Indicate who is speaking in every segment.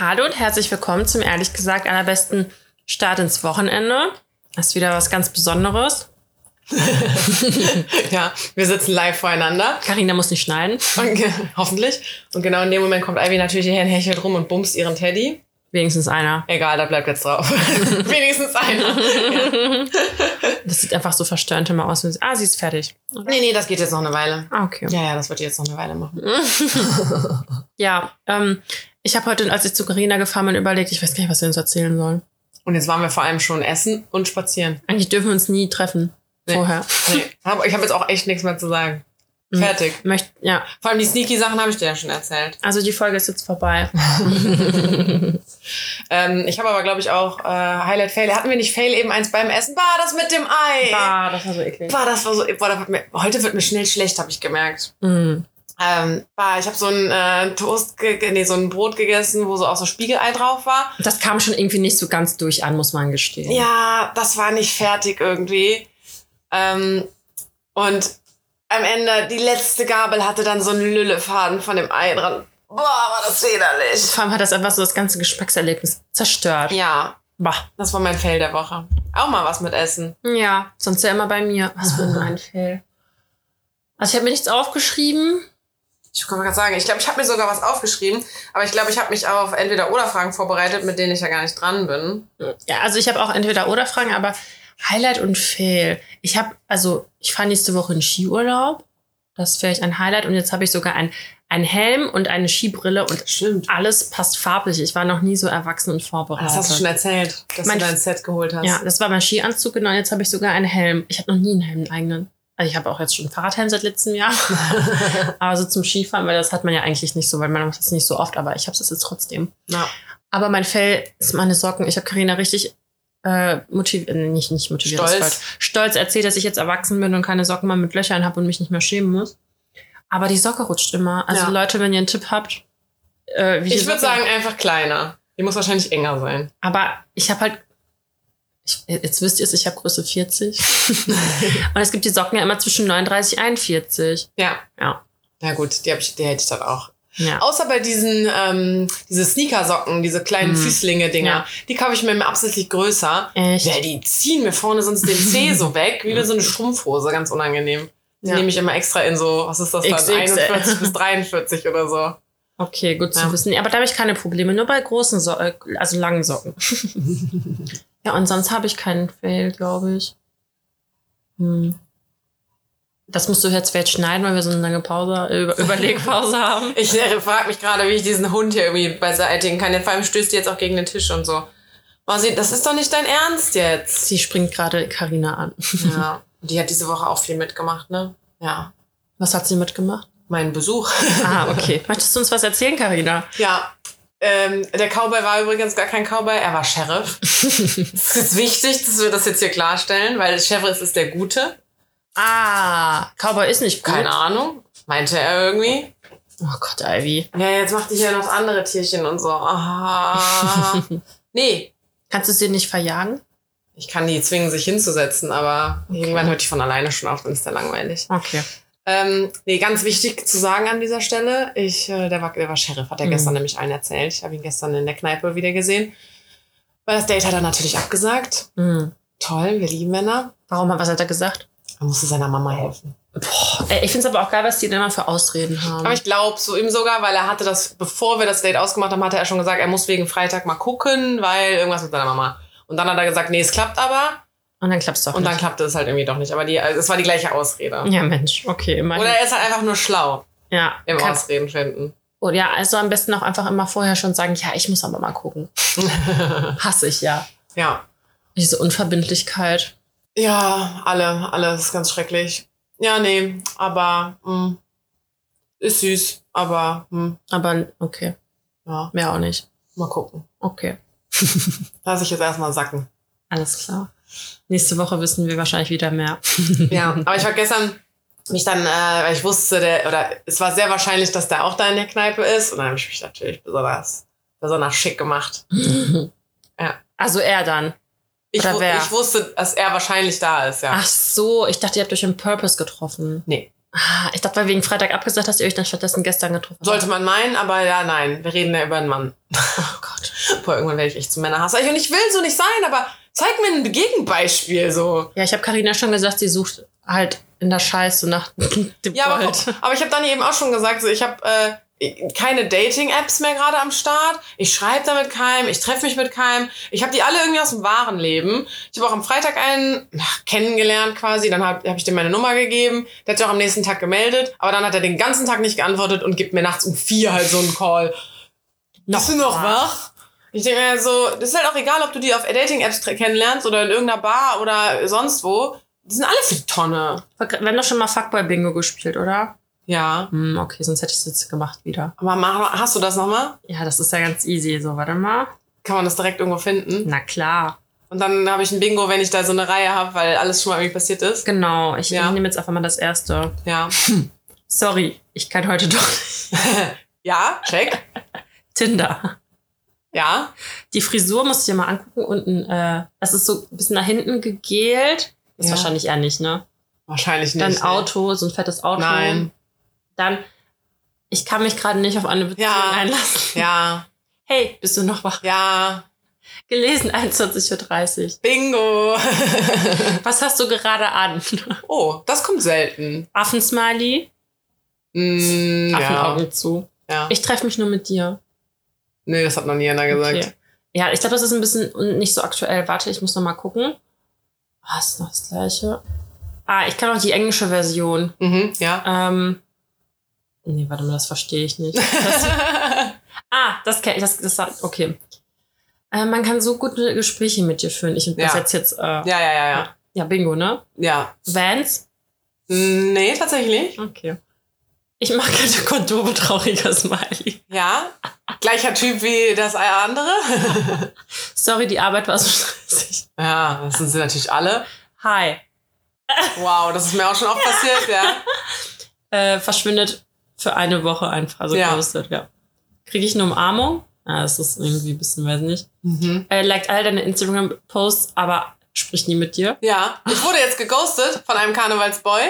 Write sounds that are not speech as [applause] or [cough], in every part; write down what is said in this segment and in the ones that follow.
Speaker 1: Hallo und herzlich willkommen zum ehrlich gesagt allerbesten Start ins Wochenende. Das ist wieder was ganz Besonderes. [laughs]
Speaker 2: ja, wir sitzen live voreinander.
Speaker 1: Karina muss nicht schneiden. [laughs]
Speaker 2: Und, hoffentlich. Und genau in dem Moment kommt Ivy natürlich hierher und hechelt rum und bumst ihren Teddy.
Speaker 1: Wenigstens einer.
Speaker 2: Egal, da bleibt jetzt drauf. [laughs] Wenigstens einer. [laughs]
Speaker 1: Das sieht einfach so verstörend immer aus. Ah, sie ist fertig.
Speaker 2: Nee, nee, das geht jetzt noch eine Weile.
Speaker 1: Ah, okay.
Speaker 2: Ja, ja, das wird jetzt noch eine Weile machen. [laughs]
Speaker 1: Ja, ähm, ich habe heute, als ich zu Karina gefahren bin, überlegt, ich weiß gar nicht, was wir uns erzählen sollen.
Speaker 2: Und jetzt waren wir vor allem schon essen und spazieren.
Speaker 1: Eigentlich dürfen wir uns nie treffen.
Speaker 2: Nee.
Speaker 1: Vorher.
Speaker 2: Nee, ich habe jetzt auch echt nichts mehr zu sagen.
Speaker 1: Mhm.
Speaker 2: Fertig.
Speaker 1: Möcht, ja,
Speaker 2: Vor allem die sneaky Sachen habe ich dir ja schon erzählt.
Speaker 1: also die Folge ist jetzt vorbei. [laughs] [laughs]
Speaker 2: Ähm, ich habe aber, glaube ich, auch äh, Highlight Fail. Hatten wir nicht Fail eben eins beim Essen? War das mit dem Ei?
Speaker 1: Ah, das war so eklig.
Speaker 2: Boah, das war so. Boah, da wird mir, heute wird mir schnell schlecht, habe ich gemerkt.
Speaker 1: Mhm.
Speaker 2: Ähm, boah, ich habe so ein äh, Toast, nee, so ein Brot gegessen, wo so auch so Spiegelei drauf war.
Speaker 1: Das kam schon irgendwie nicht so ganz durch an, muss man gestehen.
Speaker 2: Ja, das war nicht fertig irgendwie. Ähm, und am Ende, die letzte Gabel hatte dann so einen Lüllefaden von dem Ei dran. Boah, war das widerlich.
Speaker 1: Vor allem hat das einfach so das ganze Geschmackserlebnis zerstört.
Speaker 2: Ja,
Speaker 1: Bah.
Speaker 2: das war mein Fail der Woche. Auch mal was mit Essen.
Speaker 1: Ja, sonst ja immer bei mir. Was für ein Fail. Also ich habe mir nichts aufgeschrieben.
Speaker 2: Ich kann gerade sagen, ich glaube, ich habe mir sogar was aufgeschrieben, aber ich glaube, ich habe mich auf entweder oder Fragen vorbereitet, mit denen ich ja gar nicht dran bin.
Speaker 1: Ja, also ich habe auch entweder oder Fragen, aber Highlight und Fail. Ich habe, also ich fahre nächste Woche in Skiurlaub. Das ist vielleicht ein Highlight. Und jetzt habe ich sogar ein, ein Helm und eine Skibrille und
Speaker 2: Stimmt.
Speaker 1: alles passt farblich. Ich war noch nie so erwachsen und vorbereitet.
Speaker 2: Das hast du schon erzählt, dass
Speaker 1: Mein-
Speaker 2: du dein Set geholt hast.
Speaker 1: Ja, das war mein Skianzug, genau. Jetzt habe ich sogar einen Helm. Ich habe noch nie einen Helm einen eigenen. Also ich habe auch jetzt schon einen Fahrradhelm seit letztem Jahr. [laughs] aber so zum Skifahren, weil das hat man ja eigentlich nicht so, weil man macht das nicht so oft, aber ich habe es jetzt trotzdem.
Speaker 2: Ja.
Speaker 1: Aber mein Fell ist meine Socken. Ich habe Karina richtig äh, motiviert, äh, nicht, nicht motiviert,
Speaker 2: Stolz.
Speaker 1: stolz erzählt, dass ich jetzt erwachsen bin und keine Socken mehr mit Löchern habe und mich nicht mehr schämen muss. Aber die Socke rutscht immer. Also
Speaker 2: Ja.
Speaker 1: Leute, wenn ihr einen Tipp habt, äh, wie die
Speaker 2: Ich würde sagen, einfach kleiner. Die muss wahrscheinlich enger sein.
Speaker 1: aber ich habe halt, ich, jetzt wisst ihr es, ich habe Größe 40. [laughs] und es gibt die Socken ja immer zwischen 39 und 41.
Speaker 2: Ja.
Speaker 1: Ja.
Speaker 2: Ja gut, die, hab ich, die hätte ich dann auch.
Speaker 1: Ja.
Speaker 2: Außer bei diesen ähm, diese Sneakersocken, diese kleinen
Speaker 1: Mhm.
Speaker 2: Füßlinge-Dinger,
Speaker 1: Ja.
Speaker 2: die kaufe ich mir immer absichtlich größer.
Speaker 1: Echt?
Speaker 2: Ja, die ziehen mir vorne sonst den Zeh so [laughs] weg, wie so eine Strumpfhose, ganz unangenehm. Die
Speaker 1: Ja.
Speaker 2: nehme ich immer extra in so, was ist das dann,
Speaker 1: XXL.
Speaker 2: 41 bis 43 oder so.
Speaker 1: Okay, gut zu wissen. Aber da habe ich keine Probleme, nur bei großen, so äh, also langen Socken. [laughs] ja, und sonst habe ich keinen Fail, glaube ich. Hm. Das musst du jetzt vielleicht schneiden, weil wir so eine lange Pause, Über [laughs] Überlegpause haben.
Speaker 2: Ich äh, frage mich gerade, wie ich diesen Hund hier irgendwie beseitigen kann. Vor allem stößt die jetzt auch gegen den Tisch und so. Marci, das ist doch nicht dein Ernst jetzt.
Speaker 1: Sie springt gerade Karina an.
Speaker 2: Ja. [laughs] Die hat diese Woche auch viel mitgemacht, ne? Ja.
Speaker 1: Was hat sie mitgemacht?
Speaker 2: Mein Besuch.
Speaker 1: Ah, [laughs] okay. Möchtest du uns was erzählen, Karina?
Speaker 2: Ja. Ähm, der Cowboy war übrigens gar kein Cowboy, er war Sheriff. Es ist wichtig, dass wir das jetzt hier klarstellen, weil Sheriff ist der Gute.
Speaker 1: Ah, Cowboy ist nicht gut.
Speaker 2: Keine Ahnung. Meinte er irgendwie.
Speaker 1: Oh Gott, Ivy.
Speaker 2: Ja, jetzt macht die hier noch andere Tierchen und so. Ah. [laughs] nee.
Speaker 1: Kannst du sie nicht verjagen?
Speaker 2: Ich kann die zwingen, sich hinzusetzen, aber irgendwann hört die von alleine schon auf, dann ist der langweilig.
Speaker 1: Okay.
Speaker 2: Ähm, nee, ganz wichtig zu sagen an dieser Stelle, ich, äh, der, war, der war Sheriff, hat er
Speaker 1: Mhm.
Speaker 2: gestern nämlich allen erzählt. Ich habe ihn gestern in der Kneipe wieder gesehen. Weil das Date hat er natürlich abgesagt.
Speaker 1: Hm.
Speaker 2: Toll, wir lieben Männer.
Speaker 1: Warum, was hat er gesagt?
Speaker 2: Er musste seiner Mama helfen.
Speaker 1: Boah, ey, ich finde es aber auch geil, was die denn immer für Ausreden haben.
Speaker 2: Aber ich glaube so ihm sogar, weil er hatte das, bevor wir das Date ausgemacht haben, hatte er schon gesagt, er muss wegen Freitag mal gucken, weil irgendwas mit seiner Mama. Und dann hat er gesagt, nee, es klappt aber.
Speaker 1: und dann klappt's doch
Speaker 2: Und dann
Speaker 1: nicht.
Speaker 2: klappte es halt irgendwie doch nicht. Aber die, also es war die gleiche Ausrede.
Speaker 1: Ja, Mensch, okay, immerhin.
Speaker 2: Oder er ist halt einfach nur schlau
Speaker 1: ja,
Speaker 2: im
Speaker 1: kann,
Speaker 2: Ausreden finden.
Speaker 1: oder ja, also am besten auch einfach immer vorher schon sagen, ja, ich muss aber mal gucken. [laughs] Hasse ich ja.
Speaker 2: Ja.
Speaker 1: Diese Unverbindlichkeit.
Speaker 2: Ja, alle, alles ist ganz schrecklich. Ja, nee, aber mh, ist süß, aber mh,
Speaker 1: Aber okay,
Speaker 2: ja,
Speaker 1: mehr auch nicht.
Speaker 2: mal gucken.
Speaker 1: Okay, [laughs]
Speaker 2: Lass ich jetzt erstmal sacken.
Speaker 1: alles klar. Nächste Woche wissen wir wahrscheinlich wieder mehr. [laughs]
Speaker 2: Ja, aber ich war [laughs] gestern mich dann, äh, weil ich wusste, der, oder es war sehr wahrscheinlich, dass der auch da in der Kneipe ist. Und dann habe ich mich natürlich besonders, besonders schick gemacht. Ja.
Speaker 1: Also er dann.
Speaker 2: Ich, wu- ich wusste, dass er wahrscheinlich da ist, ja.
Speaker 1: Ach so, ich dachte, ihr habt euch im Purpose getroffen.
Speaker 2: Nee.
Speaker 1: Ah, ich dachte, weil wegen Freitag abgesagt, dass ihr euch dann stattdessen gestern getroffen
Speaker 2: Sollte
Speaker 1: habt.
Speaker 2: man meinen, aber ja, nein. Wir reden ja über einen Mann. [laughs]
Speaker 1: Oh Gott.
Speaker 2: boah, irgendwann werde ich echt zu Männerhass. Und ich will so nicht sein, aber zeig mir ein Gegenbeispiel so.
Speaker 1: Ja, ich habe Karina schon gesagt, sie sucht halt in der Scheiße nach [laughs] dem
Speaker 2: Ja, aber,
Speaker 1: Gold.
Speaker 2: aber ich habe dann eben auch schon gesagt, so, ich habe äh, keine Dating-Apps mehr gerade am Start. Ich schreibe da mit keinem, ich treffe mich mit keinem. Ich habe die alle irgendwie aus dem wahren Leben. Ich habe auch am Freitag einen ach, kennengelernt quasi. Dann habe hab ich dem meine Nummer gegeben. Der hat sich auch am nächsten Tag gemeldet. Aber dann hat er den ganzen Tag nicht geantwortet und gibt mir nachts um vier halt so einen Call. Bist du noch wach? Ich denke mir so, das ist halt auch egal, ob du die auf Dating-Apps kennenlernst oder in irgendeiner Bar oder sonst wo. Die sind alle für die Tonne.
Speaker 1: Wir haben doch schon mal Fuckboy-Bingo gespielt, oder?
Speaker 2: Ja.
Speaker 1: Hm, okay, sonst hätte ich es jetzt gemacht wieder.
Speaker 2: Aber mach, hast du das nochmal?
Speaker 1: Ja, das ist ja ganz easy. So, warte mal.
Speaker 2: Kann man das direkt irgendwo finden?
Speaker 1: Na klar.
Speaker 2: Und dann habe ich ein Bingo, wenn ich da so eine Reihe habe, weil alles schon mal irgendwie passiert ist.
Speaker 1: Genau. Ich
Speaker 2: Ja.
Speaker 1: nehme jetzt einfach mal das erste.
Speaker 2: Ja. [clears throat]
Speaker 1: Sorry, ich kann heute doch nicht. [laughs]
Speaker 2: ja, check. [laughs]
Speaker 1: Tinder.
Speaker 2: Ja.
Speaker 1: Die Frisur musst du dir mal angucken. Unten, äh, das ist so ein bisschen nach hinten gegelt. Das ist
Speaker 2: Ja.
Speaker 1: wahrscheinlich eher nicht, ne?
Speaker 2: Wahrscheinlich nicht.
Speaker 1: Dann
Speaker 2: ey.
Speaker 1: Auto, so ein fettes Auto.
Speaker 2: Nein.
Speaker 1: Dann, ich kann mich gerade nicht auf eine Beziehung
Speaker 2: Ja.
Speaker 1: einlassen.
Speaker 2: Ja.
Speaker 1: Hey, bist du noch wach?
Speaker 2: Ja.
Speaker 1: Gelesen, 21.30 Uhr.
Speaker 2: Bingo. [laughs]
Speaker 1: Was hast du gerade an?
Speaker 2: oh, das kommt selten.
Speaker 1: Affensmiley,
Speaker 2: Mm, ja.
Speaker 1: Affenaugen zu.
Speaker 2: ja.
Speaker 1: Ich treffe mich nur mit dir.
Speaker 2: Nee, das hat noch nie einer gesagt.
Speaker 1: Okay. Ja, ich glaube, das ist ein bisschen nicht so aktuell. Warte, ich muss noch mal gucken. Was ist noch das gleiche? Ah, ich kann auch die englische Version.
Speaker 2: Mhm, ja.
Speaker 1: Ähm, nee, warte mal, das verstehe ich nicht. [laughs] Das, ah, das kenne ich. Das, das, okay. Äh, man kann so gute Gespräche mit dir führen. Ich
Speaker 2: Ja.
Speaker 1: übersetze jetzt. Äh, ja.
Speaker 2: ja, ja, ja, ja.
Speaker 1: ja, Bingo, ne?
Speaker 2: Ja.
Speaker 1: Vans?
Speaker 2: Nee, tatsächlich.
Speaker 1: Okay. Ich mag keine Kondome, trauriger Smiley.
Speaker 2: Ja. Gleicher Typ wie das andere. [laughs]
Speaker 1: Sorry, die Arbeit war so stressig.
Speaker 2: ja, das sind sie natürlich alle.
Speaker 1: Hi.
Speaker 2: Wow, das ist mir auch schon oft [laughs] passiert, ja.
Speaker 1: Äh, verschwindet für eine Woche einfach. Also
Speaker 2: Ja.
Speaker 1: ja. Kriege ich eine Umarmung? Ah, das ist irgendwie ein bisschen, weiß nicht.
Speaker 2: Mhm.
Speaker 1: Er liked all deine Instagram-Posts, aber spricht nie mit dir.
Speaker 2: Ja, ich wurde jetzt geghostet von einem Karnevalsboy.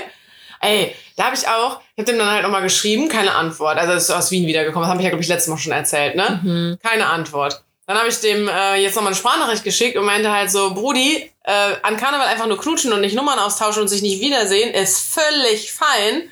Speaker 2: Ey, da habe ich auch, ich habe dem dann halt nochmal geschrieben, keine Antwort. Also es ist aus Wien wiedergekommen, das habe ich ja, glaube ich, letztes Mal schon erzählt, ne?
Speaker 1: Mhm.
Speaker 2: Keine Antwort. Dann habe ich dem äh, jetzt nochmal eine Sprachnachricht geschickt und meinte halt so, Brudi, äh, an Karneval einfach nur knutschen und nicht Nummern austauschen und sich nicht wiedersehen, ist völlig fein.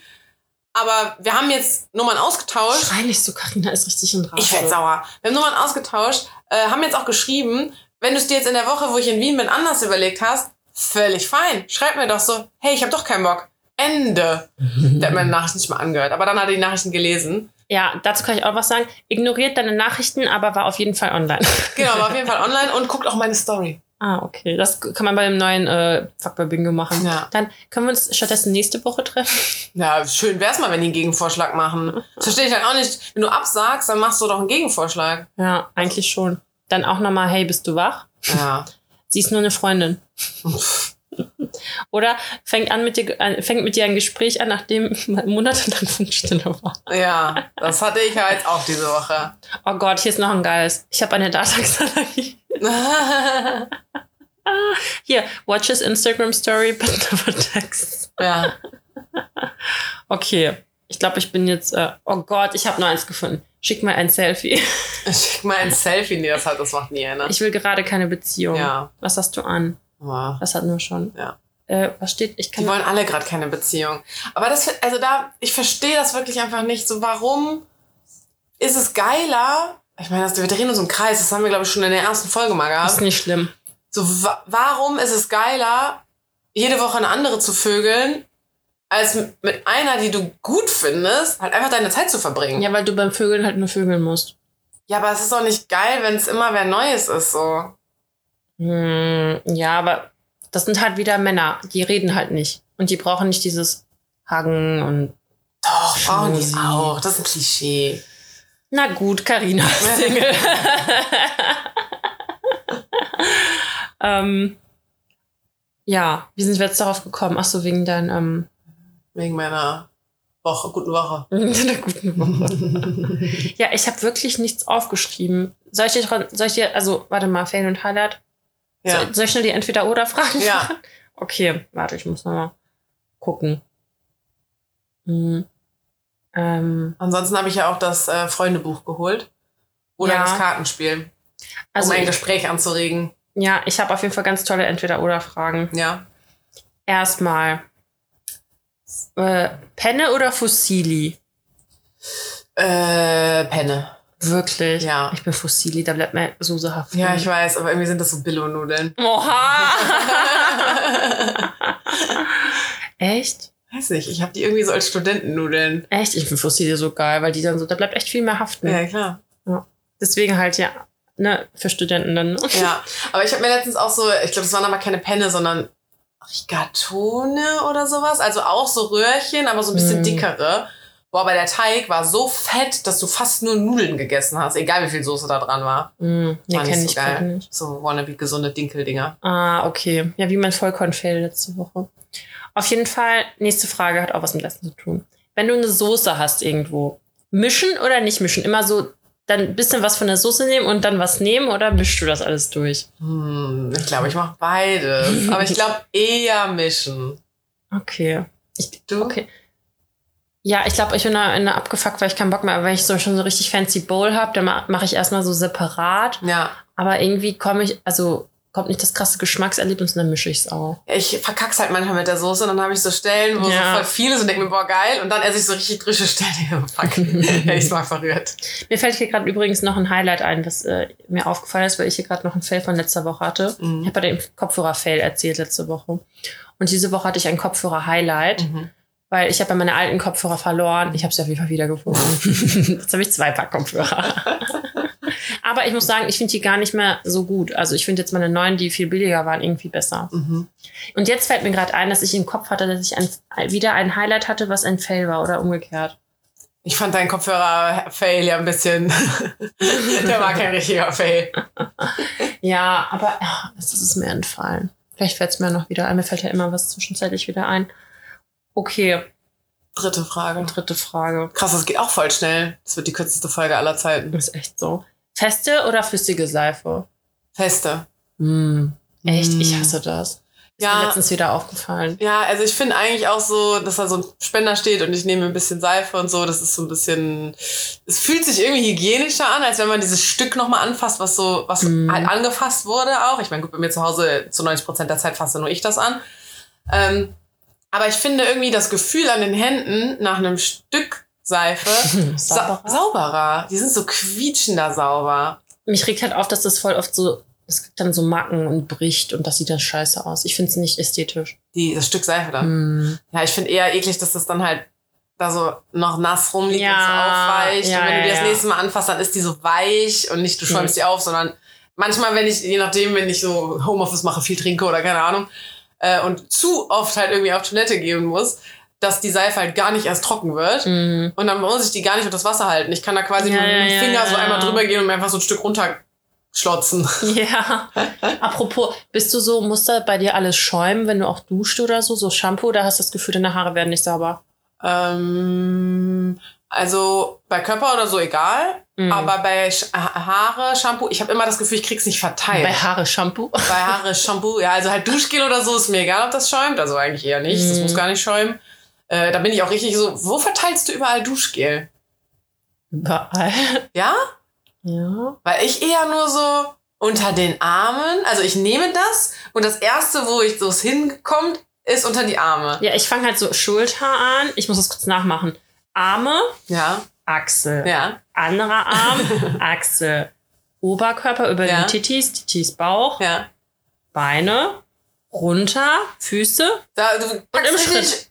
Speaker 2: Aber wir haben jetzt Nummern ausgetauscht.
Speaker 1: Schrei nicht so, Carina ist richtig in Rage.
Speaker 2: Ich werd sauer. Wir haben Nummern ausgetauscht, äh, haben jetzt auch geschrieben, wenn du es dir jetzt in der Woche, wo ich in Wien bin, anders überlegt hast, völlig fein. Schreib mir doch so, hey, ich habe doch keinen Bock. Ende. Der hat meine Nachricht nicht mal angehört, aber dann hat er die Nachrichten gelesen.
Speaker 1: Ja, dazu kann ich auch was sagen. Ignoriert deine Nachrichten, aber war auf jeden Fall online.
Speaker 2: Genau, war auf jeden [laughs] Fall online und guckt auch meine Story.
Speaker 1: Ah, okay. Das kann man bei dem neuen äh, Fuckboy Bingo machen.
Speaker 2: Ja.
Speaker 1: Dann können wir uns stattdessen nächste Woche treffen.
Speaker 2: Ja, schön wär's mal, wenn die einen Gegenvorschlag machen. Das verstehe ich halt auch nicht. Wenn du absagst, dann machst du doch einen Gegenvorschlag.
Speaker 1: Ja, eigentlich schon. Dann auch nochmal, hey, bist du wach?
Speaker 2: Ja.
Speaker 1: Sie ist nur eine Freundin. Oder fängt an mit dir, äh, fängt mit dir ein Gespräch an, nachdem monatelang [laughs] Funkstille war.
Speaker 2: Ja, das hatte ich halt auch diese Woche.
Speaker 1: Oh Gott, hier ist noch ein geiles. Ich habe eine Dataxallergie. [laughs] Hier, watch his Instagram Story, but never text.
Speaker 2: ja.
Speaker 1: Okay, ich glaube, ich bin jetzt. Äh, oh Gott, ich habe nur eins gefunden. Schick mal ein Selfie. [laughs]
Speaker 2: Schick mal ein Selfie. Nee, das, hat, das macht nie einer.
Speaker 1: Ich will gerade keine Beziehung.
Speaker 2: Ja.
Speaker 1: Was hast du an?
Speaker 2: Ja.
Speaker 1: Das hatten wir schon.
Speaker 2: Ja.
Speaker 1: Äh, was steht? Ich kann.
Speaker 2: Die wollen alle gerade keine Beziehung. Aber das, also da, ich verstehe das wirklich einfach nicht. So, warum ist es geiler? Ich meine, das- wir drehen uns im Kreis. Das haben wir, glaube ich, schon in der ersten Folge mal
Speaker 1: ist
Speaker 2: gehabt.
Speaker 1: nicht schlimm.
Speaker 2: So, wa warum ist es geiler, jede Woche eine andere zu vögeln, als mit einer, die du gut findest, halt einfach deine Zeit zu verbringen?
Speaker 1: Ja, weil du beim Vögeln halt nur vögeln musst.
Speaker 2: Ja, aber es ist doch nicht geil, wenn es immer wer Neues ist, so.
Speaker 1: Hm, ja, aber das sind halt wieder Männer. Die reden halt nicht. Und die brauchen nicht dieses Hagen und.
Speaker 2: Doch, brauchen die auch. Das ist ein Klischee.
Speaker 1: Na gut, Karina [laughs] Single. ähm, ja, wie sind wir jetzt darauf gekommen? Ach so, wegen dein, ähm,
Speaker 2: Wegen meiner Woche, guten Woche. [laughs]
Speaker 1: deiner guten Woche. [laughs] ja, ich habe wirklich nichts aufgeschrieben. Soll ich dir, soll ich dir, also, warte mal, Fail und Highlight?
Speaker 2: Ja.
Speaker 1: Soll, soll ich nur die Entweder-Oder-Fragen
Speaker 2: Ja.
Speaker 1: machen? Okay, warte, ich muss noch mal gucken. Hm. Ähm,
Speaker 2: Ansonsten habe ich ja auch das äh, Freundebuch geholt. Oder
Speaker 1: Ja.
Speaker 2: das Kartenspiel.
Speaker 1: Also
Speaker 2: um ein
Speaker 1: ich,
Speaker 2: Gespräch anzuregen.
Speaker 1: ja, ich habe auf jeden Fall ganz tolle Entweder-Oder-Fragen.
Speaker 2: Ja.
Speaker 1: Erstmal, äh, Penne oder Fossili?
Speaker 2: Äh, Penne.
Speaker 1: Wirklich?
Speaker 2: Ja.
Speaker 1: Ich bin Fossili, da bleibt mir Soße haften.
Speaker 2: Ja, ich weiß, aber irgendwie sind das so Billo-Nudeln.
Speaker 1: Oha! [laughs] Echt?
Speaker 2: Weiß nicht, ich habe die irgendwie so als Studentennudeln.
Speaker 1: Echt? Ich finde Fossili so geil, weil die dann so, da bleibt echt viel mehr haften.
Speaker 2: Ja, klar.
Speaker 1: Deswegen halt ja, ne, für Studenten dann. Ne?
Speaker 2: Ja, [laughs] aber ich habe mir letztens auch so, ich glaube, das waren aber keine Penne, sondern Rigatone oder sowas. Also auch so Röhrchen, aber so ein bisschen
Speaker 1: Mm.
Speaker 2: dickere. Boah, aber der Teig war so fett, dass du fast nur Nudeln gegessen hast, egal wie viel Soße da dran war.
Speaker 1: Mm, nee,
Speaker 2: War nicht
Speaker 1: kenne
Speaker 2: so
Speaker 1: ich
Speaker 2: geil.
Speaker 1: nicht.
Speaker 2: So wannabe gesunde Dinkeldinger.
Speaker 1: Ah, okay. Ja, wie mein Vollkornfail letzte Woche. Auf jeden Fall, nächste Frage hat auch was mit Essen zu tun. Wenn du eine Soße hast irgendwo, mischen oder nicht mischen? Immer so dann ein bisschen was von der Soße nehmen und dann was nehmen oder mischst du das alles durch?
Speaker 2: Hm, ich glaube, ich mache beides. aber ich glaube eher mischen.
Speaker 1: Okay. Ich,
Speaker 2: Du?
Speaker 1: okay. Ja, ich glaube, ich bin da in der abgefuckt, weil ich keinen Bock mehr, aber wenn ich so schon so richtig fancy Bowl habe, dann ma- mache ich erstmal so separat.
Speaker 2: Ja.
Speaker 1: Aber irgendwie komme ich, also kommt nicht das krasse Geschmackserlebnis und dann mische ich es auch.
Speaker 2: Ich verkack's halt manchmal mit der Soße und dann habe ich so Stellen, wo
Speaker 1: Ja.
Speaker 2: so voll viel ist und denke mir, boah, geil. Und dann esse ich so richtig drische Stellen. [laughs] Fuck. [laughs] ja, ich mal verrührt.
Speaker 1: Mir fällt hier gerade übrigens noch ein Highlight ein, was äh, mir aufgefallen ist, weil ich hier gerade noch ein Fail von letzter Woche hatte.
Speaker 2: Mhm.
Speaker 1: Ich habe bei dem Kopfhörer-Fail erzählt letzte Woche. Und diese Woche hatte ich ein Kopfhörer-Highlight,
Speaker 2: Mhm.
Speaker 1: Weil ich habe ja meine alten Kopfhörer verloren. Ich habe sie auf jeden Fall wiedergefunden. [laughs] Jetzt habe ich zwei Paar Kopfhörer. [laughs] Aber ich muss sagen, ich finde die gar nicht mehr so gut. Also ich finde jetzt meine neuen, die viel billiger waren, irgendwie besser.
Speaker 2: Mhm.
Speaker 1: Und jetzt fällt mir gerade ein, dass ich im Kopf hatte, dass ich ein, wieder ein Highlight hatte, was ein Fail war oder umgekehrt.
Speaker 2: Ich fand deinen Kopfhörer-Fail ja ein bisschen. [laughs] der war kein richtiger Fail.
Speaker 1: Ja, aber es ist mir entfallen. Vielleicht fällt es mir noch wieder ein. Mir fällt ja immer was zwischenzeitlich wieder ein. Okay,
Speaker 2: Dritte Frage.
Speaker 1: dritte Frage.
Speaker 2: Krass, das geht auch voll schnell. Das wird die kürzeste Folge aller Zeiten.
Speaker 1: Ist echt so. Feste oder flüssige Seife?
Speaker 2: Feste.
Speaker 1: Mm. Echt?
Speaker 2: Mm.
Speaker 1: Ich hasse das. Ist
Speaker 2: Ja.
Speaker 1: mir letztens wieder aufgefallen.
Speaker 2: Ja, also ich finde eigentlich auch so, dass da so ein Spender steht und ich nehme ein bisschen Seife und so. Das ist so ein bisschen. Es fühlt sich irgendwie hygienischer an, als wenn man dieses Stück nochmal anfasst, was so, was
Speaker 1: Mhm.
Speaker 2: halt angefasst wurde auch. Ich meine, gut, bei mir zu Hause zu 90 Prozent der Zeit fasse nur ich das an. Ähm, aber ich finde irgendwie das Gefühl an den Händen nach einem Stück Seife [laughs] sa
Speaker 1: Sauberer.
Speaker 2: sauberer. Die sind so quietschender sauber.
Speaker 1: Mich regt halt auf, dass das voll oft so, es gibt dann so Macken und bricht und das sieht dann scheiße aus. Ich finde es nicht ästhetisch.
Speaker 2: Die, das Stück Seife dann.
Speaker 1: Mm.
Speaker 2: Ja, ich finde eher eklig, dass das dann halt da so noch nass rumliegt
Speaker 1: Ja,
Speaker 2: und so aufweicht.
Speaker 1: ja,
Speaker 2: und wenn du die
Speaker 1: ja,
Speaker 2: das nächste Mal anfasst, dann ist die so weich und nicht du schäumst die auf, sondern manchmal, wenn ich, je nachdem, wenn ich so Homeoffice mache, viel trinke oder keine Ahnung, äh, und zu oft halt irgendwie auf Toilette gehen muss, dass die Seife halt gar nicht erst trocken wird.
Speaker 1: Mm.
Speaker 2: Und dann muss ich die gar nicht unter das Wasser halten. Ich kann da quasi
Speaker 1: Ja,
Speaker 2: mit dem
Speaker 1: ja, ja,
Speaker 2: Finger so
Speaker 1: ja.
Speaker 2: einmal drüber gehen und mir einfach so ein Stück runterschlotzen.
Speaker 1: Ja. [laughs] Apropos, bist du so, muss da bei dir alles schäumen, wenn du auch duscht oder so, so Shampoo, oder hast du das Gefühl, deine Haare werden nicht sauber?
Speaker 2: Ähm, also bei Körper oder so egal.
Speaker 1: Mhm.
Speaker 2: Aber bei Sch Haare, Shampoo, ich habe immer das Gefühl, ich krieg's nicht verteilt.
Speaker 1: Bei Haare Shampoo? [laughs]
Speaker 2: Bei Haare, Shampoo, ja, also halt Duschgel oder so ist mir egal, ob das schäumt. Also eigentlich eher nicht. Das
Speaker 1: Mhm.
Speaker 2: muss gar nicht schäumen. Äh, da bin ich auch richtig so, wo verteilst du überall Duschgel?
Speaker 1: Überall.
Speaker 2: Ja?
Speaker 1: Ja.
Speaker 2: Weil ich eher nur so unter den Armen, also ich nehme das und das erste, wo ich so hinkommt, ist unter die Arme.
Speaker 1: Ja, ich fange halt so Schulter an. Ich muss das kurz nachmachen. Arme,
Speaker 2: Ja,
Speaker 1: Achsel.
Speaker 2: ja,
Speaker 1: Anderer Arm, [laughs] Achsel. Oberkörper über
Speaker 2: Ja.
Speaker 1: den Titis, Titis Bauch,
Speaker 2: ja.
Speaker 1: Beine, runter, Füße.
Speaker 2: Da, du packst
Speaker 1: im
Speaker 2: richtig-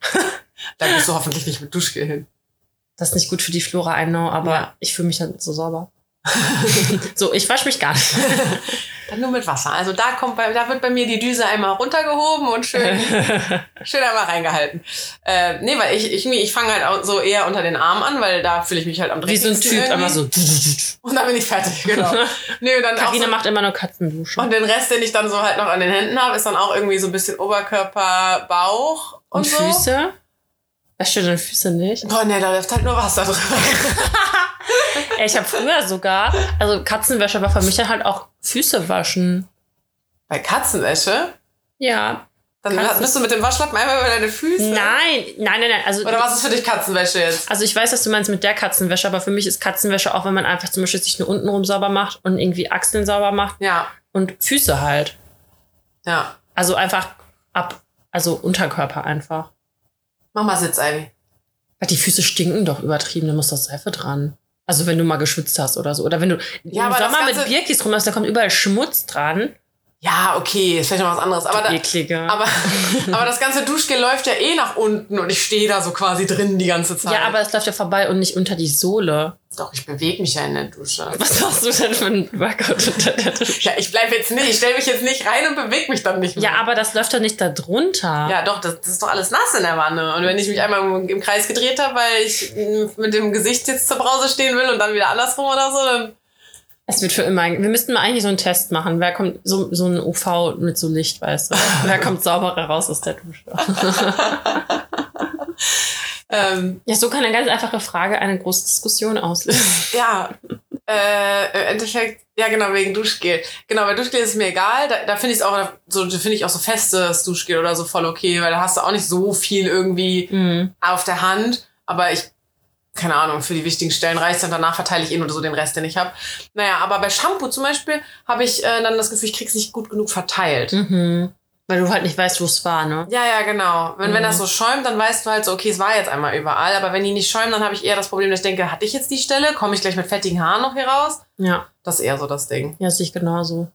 Speaker 2: Da gehst du hoffentlich nicht mit Duschgel hin.
Speaker 1: Das ist nicht gut für die Flora, I know, aber
Speaker 2: Ja.
Speaker 1: ich fühle mich dann so sauber. [laughs] so, ich wasche mich gar nicht. [laughs]
Speaker 2: Dann nur mit Wasser. Also da kommt bei, da wird bei mir die Düse einmal runtergehoben und schön, [laughs] schön einmal reingehalten. Äh, nee, weil ich, ich, ich fange halt auch so eher unter den Armen an, weil da fühle ich mich halt am
Speaker 1: Wie so ein
Speaker 2: dreckigsten
Speaker 1: Typ, einmal so.
Speaker 2: Und dann bin ich fertig, genau. [laughs] Nö, dann auch
Speaker 1: Karina
Speaker 2: so,
Speaker 1: macht immer nur Katzenduschen.
Speaker 2: und den Rest, den ich dann so halt noch an den Händen habe, ist dann auch irgendwie so ein bisschen Oberkörper, Bauch und,
Speaker 1: Und
Speaker 2: so.
Speaker 1: Füße? Wäschst du deine Füße nicht?
Speaker 2: Boah, nee, da läuft halt nur Wasser drin. [laughs]
Speaker 1: Ey, ich habe früher sogar, also Katzenwäsche war für mich dann halt auch Füße waschen.
Speaker 2: Bei Katzenwäsche,
Speaker 1: Ja.
Speaker 2: Dann
Speaker 1: Katzen-
Speaker 2: bist du mit dem Waschlappen einmal über deine Füße?
Speaker 1: Nein, nein, nein, nein. Also,
Speaker 2: Oder was ist für dich Katzenwäsche jetzt?
Speaker 1: also ich weiß, was du meinst mit der Katzenwäsche, aber für mich ist Katzenwäsche auch, wenn man einfach zum Beispiel sich nur untenrum sauber macht und irgendwie Achseln sauber macht
Speaker 2: Ja,
Speaker 1: und Füße halt.
Speaker 2: ja.
Speaker 1: Also einfach ab, also Unterkörper einfach.
Speaker 2: Mach mal Sitz, Ivy.
Speaker 1: Die Füße stinken doch übertrieben, da muss doch Seife dran. Also wenn du mal geschwitzt hast oder so. Oder wenn du
Speaker 2: Ja,
Speaker 1: im Sommer mit Birkis rum hast, da kommt überall Schmutz dran.
Speaker 2: Ja, okay, ist vielleicht noch was anderes. Aber, da, aber, [laughs] aber das ganze Duschgel läuft ja eh nach unten und ich stehe da so quasi drin die ganze Zeit.
Speaker 1: ja, aber es läuft ja vorbei und nicht unter die Sohle.
Speaker 2: Doch, ich bewege mich ja in der Dusche. [laughs]
Speaker 1: Was machst du denn für ein Workout unter der Dusche?
Speaker 2: Ja, ich bleibe jetzt nicht, ich stelle mich jetzt nicht rein und bewege mich dann nicht mehr.
Speaker 1: Ja, aber das läuft doch nicht da drunter.
Speaker 2: Ja, doch, das, das ist doch alles nass in der Wanne. Und wenn ich mich einmal im, Kreis gedreht habe, weil ich mit dem Gesicht jetzt zur Brause stehen will und dann wieder andersrum oder so, dann.
Speaker 1: Es wird für immer. Wir müssten mal eigentlich so einen Test machen. Wer kommt, so, so ein UV mit so Licht, weißt du? Wer kommt sauberer raus aus der Dusche? [laughs] [laughs]
Speaker 2: Ähm,
Speaker 1: Ja, so kann eine ganz einfache Frage eine große Diskussion auslösen.
Speaker 2: ja, äh, im Endeffekt, ja genau, wegen Duschgel. Genau, bei Duschgel ist es mir egal. Da, da finde ich es auch, so, finde ich auch so festes Duschgel oder so voll okay, weil da hast du auch nicht so viel irgendwie
Speaker 1: Mhm.
Speaker 2: auf der Hand. Aber ich, keine Ahnung, für die wichtigen Stellen reicht und danach verteile ich eh nur so den Rest, den ich habe. Naja, aber bei Shampoo zum Beispiel habe ich äh, dann das Gefühl, ich krieg's nicht gut genug verteilt.
Speaker 1: Mhm. Weil du halt nicht weißt, wo es war, ne?
Speaker 2: Ja, ja, genau. Wenn, wenn
Speaker 1: Mhm.
Speaker 2: das so schäumt, dann weißt du halt so, okay, es war jetzt einmal überall. Aber wenn die nicht schäumen, dann habe ich eher das Problem, dass ich denke, hatte ich jetzt die Stelle? Komme ich gleich mit fettigen Haaren noch hier raus?
Speaker 1: Ja.
Speaker 2: Das ist eher so das Ding.
Speaker 1: Ja, sehe ich genauso.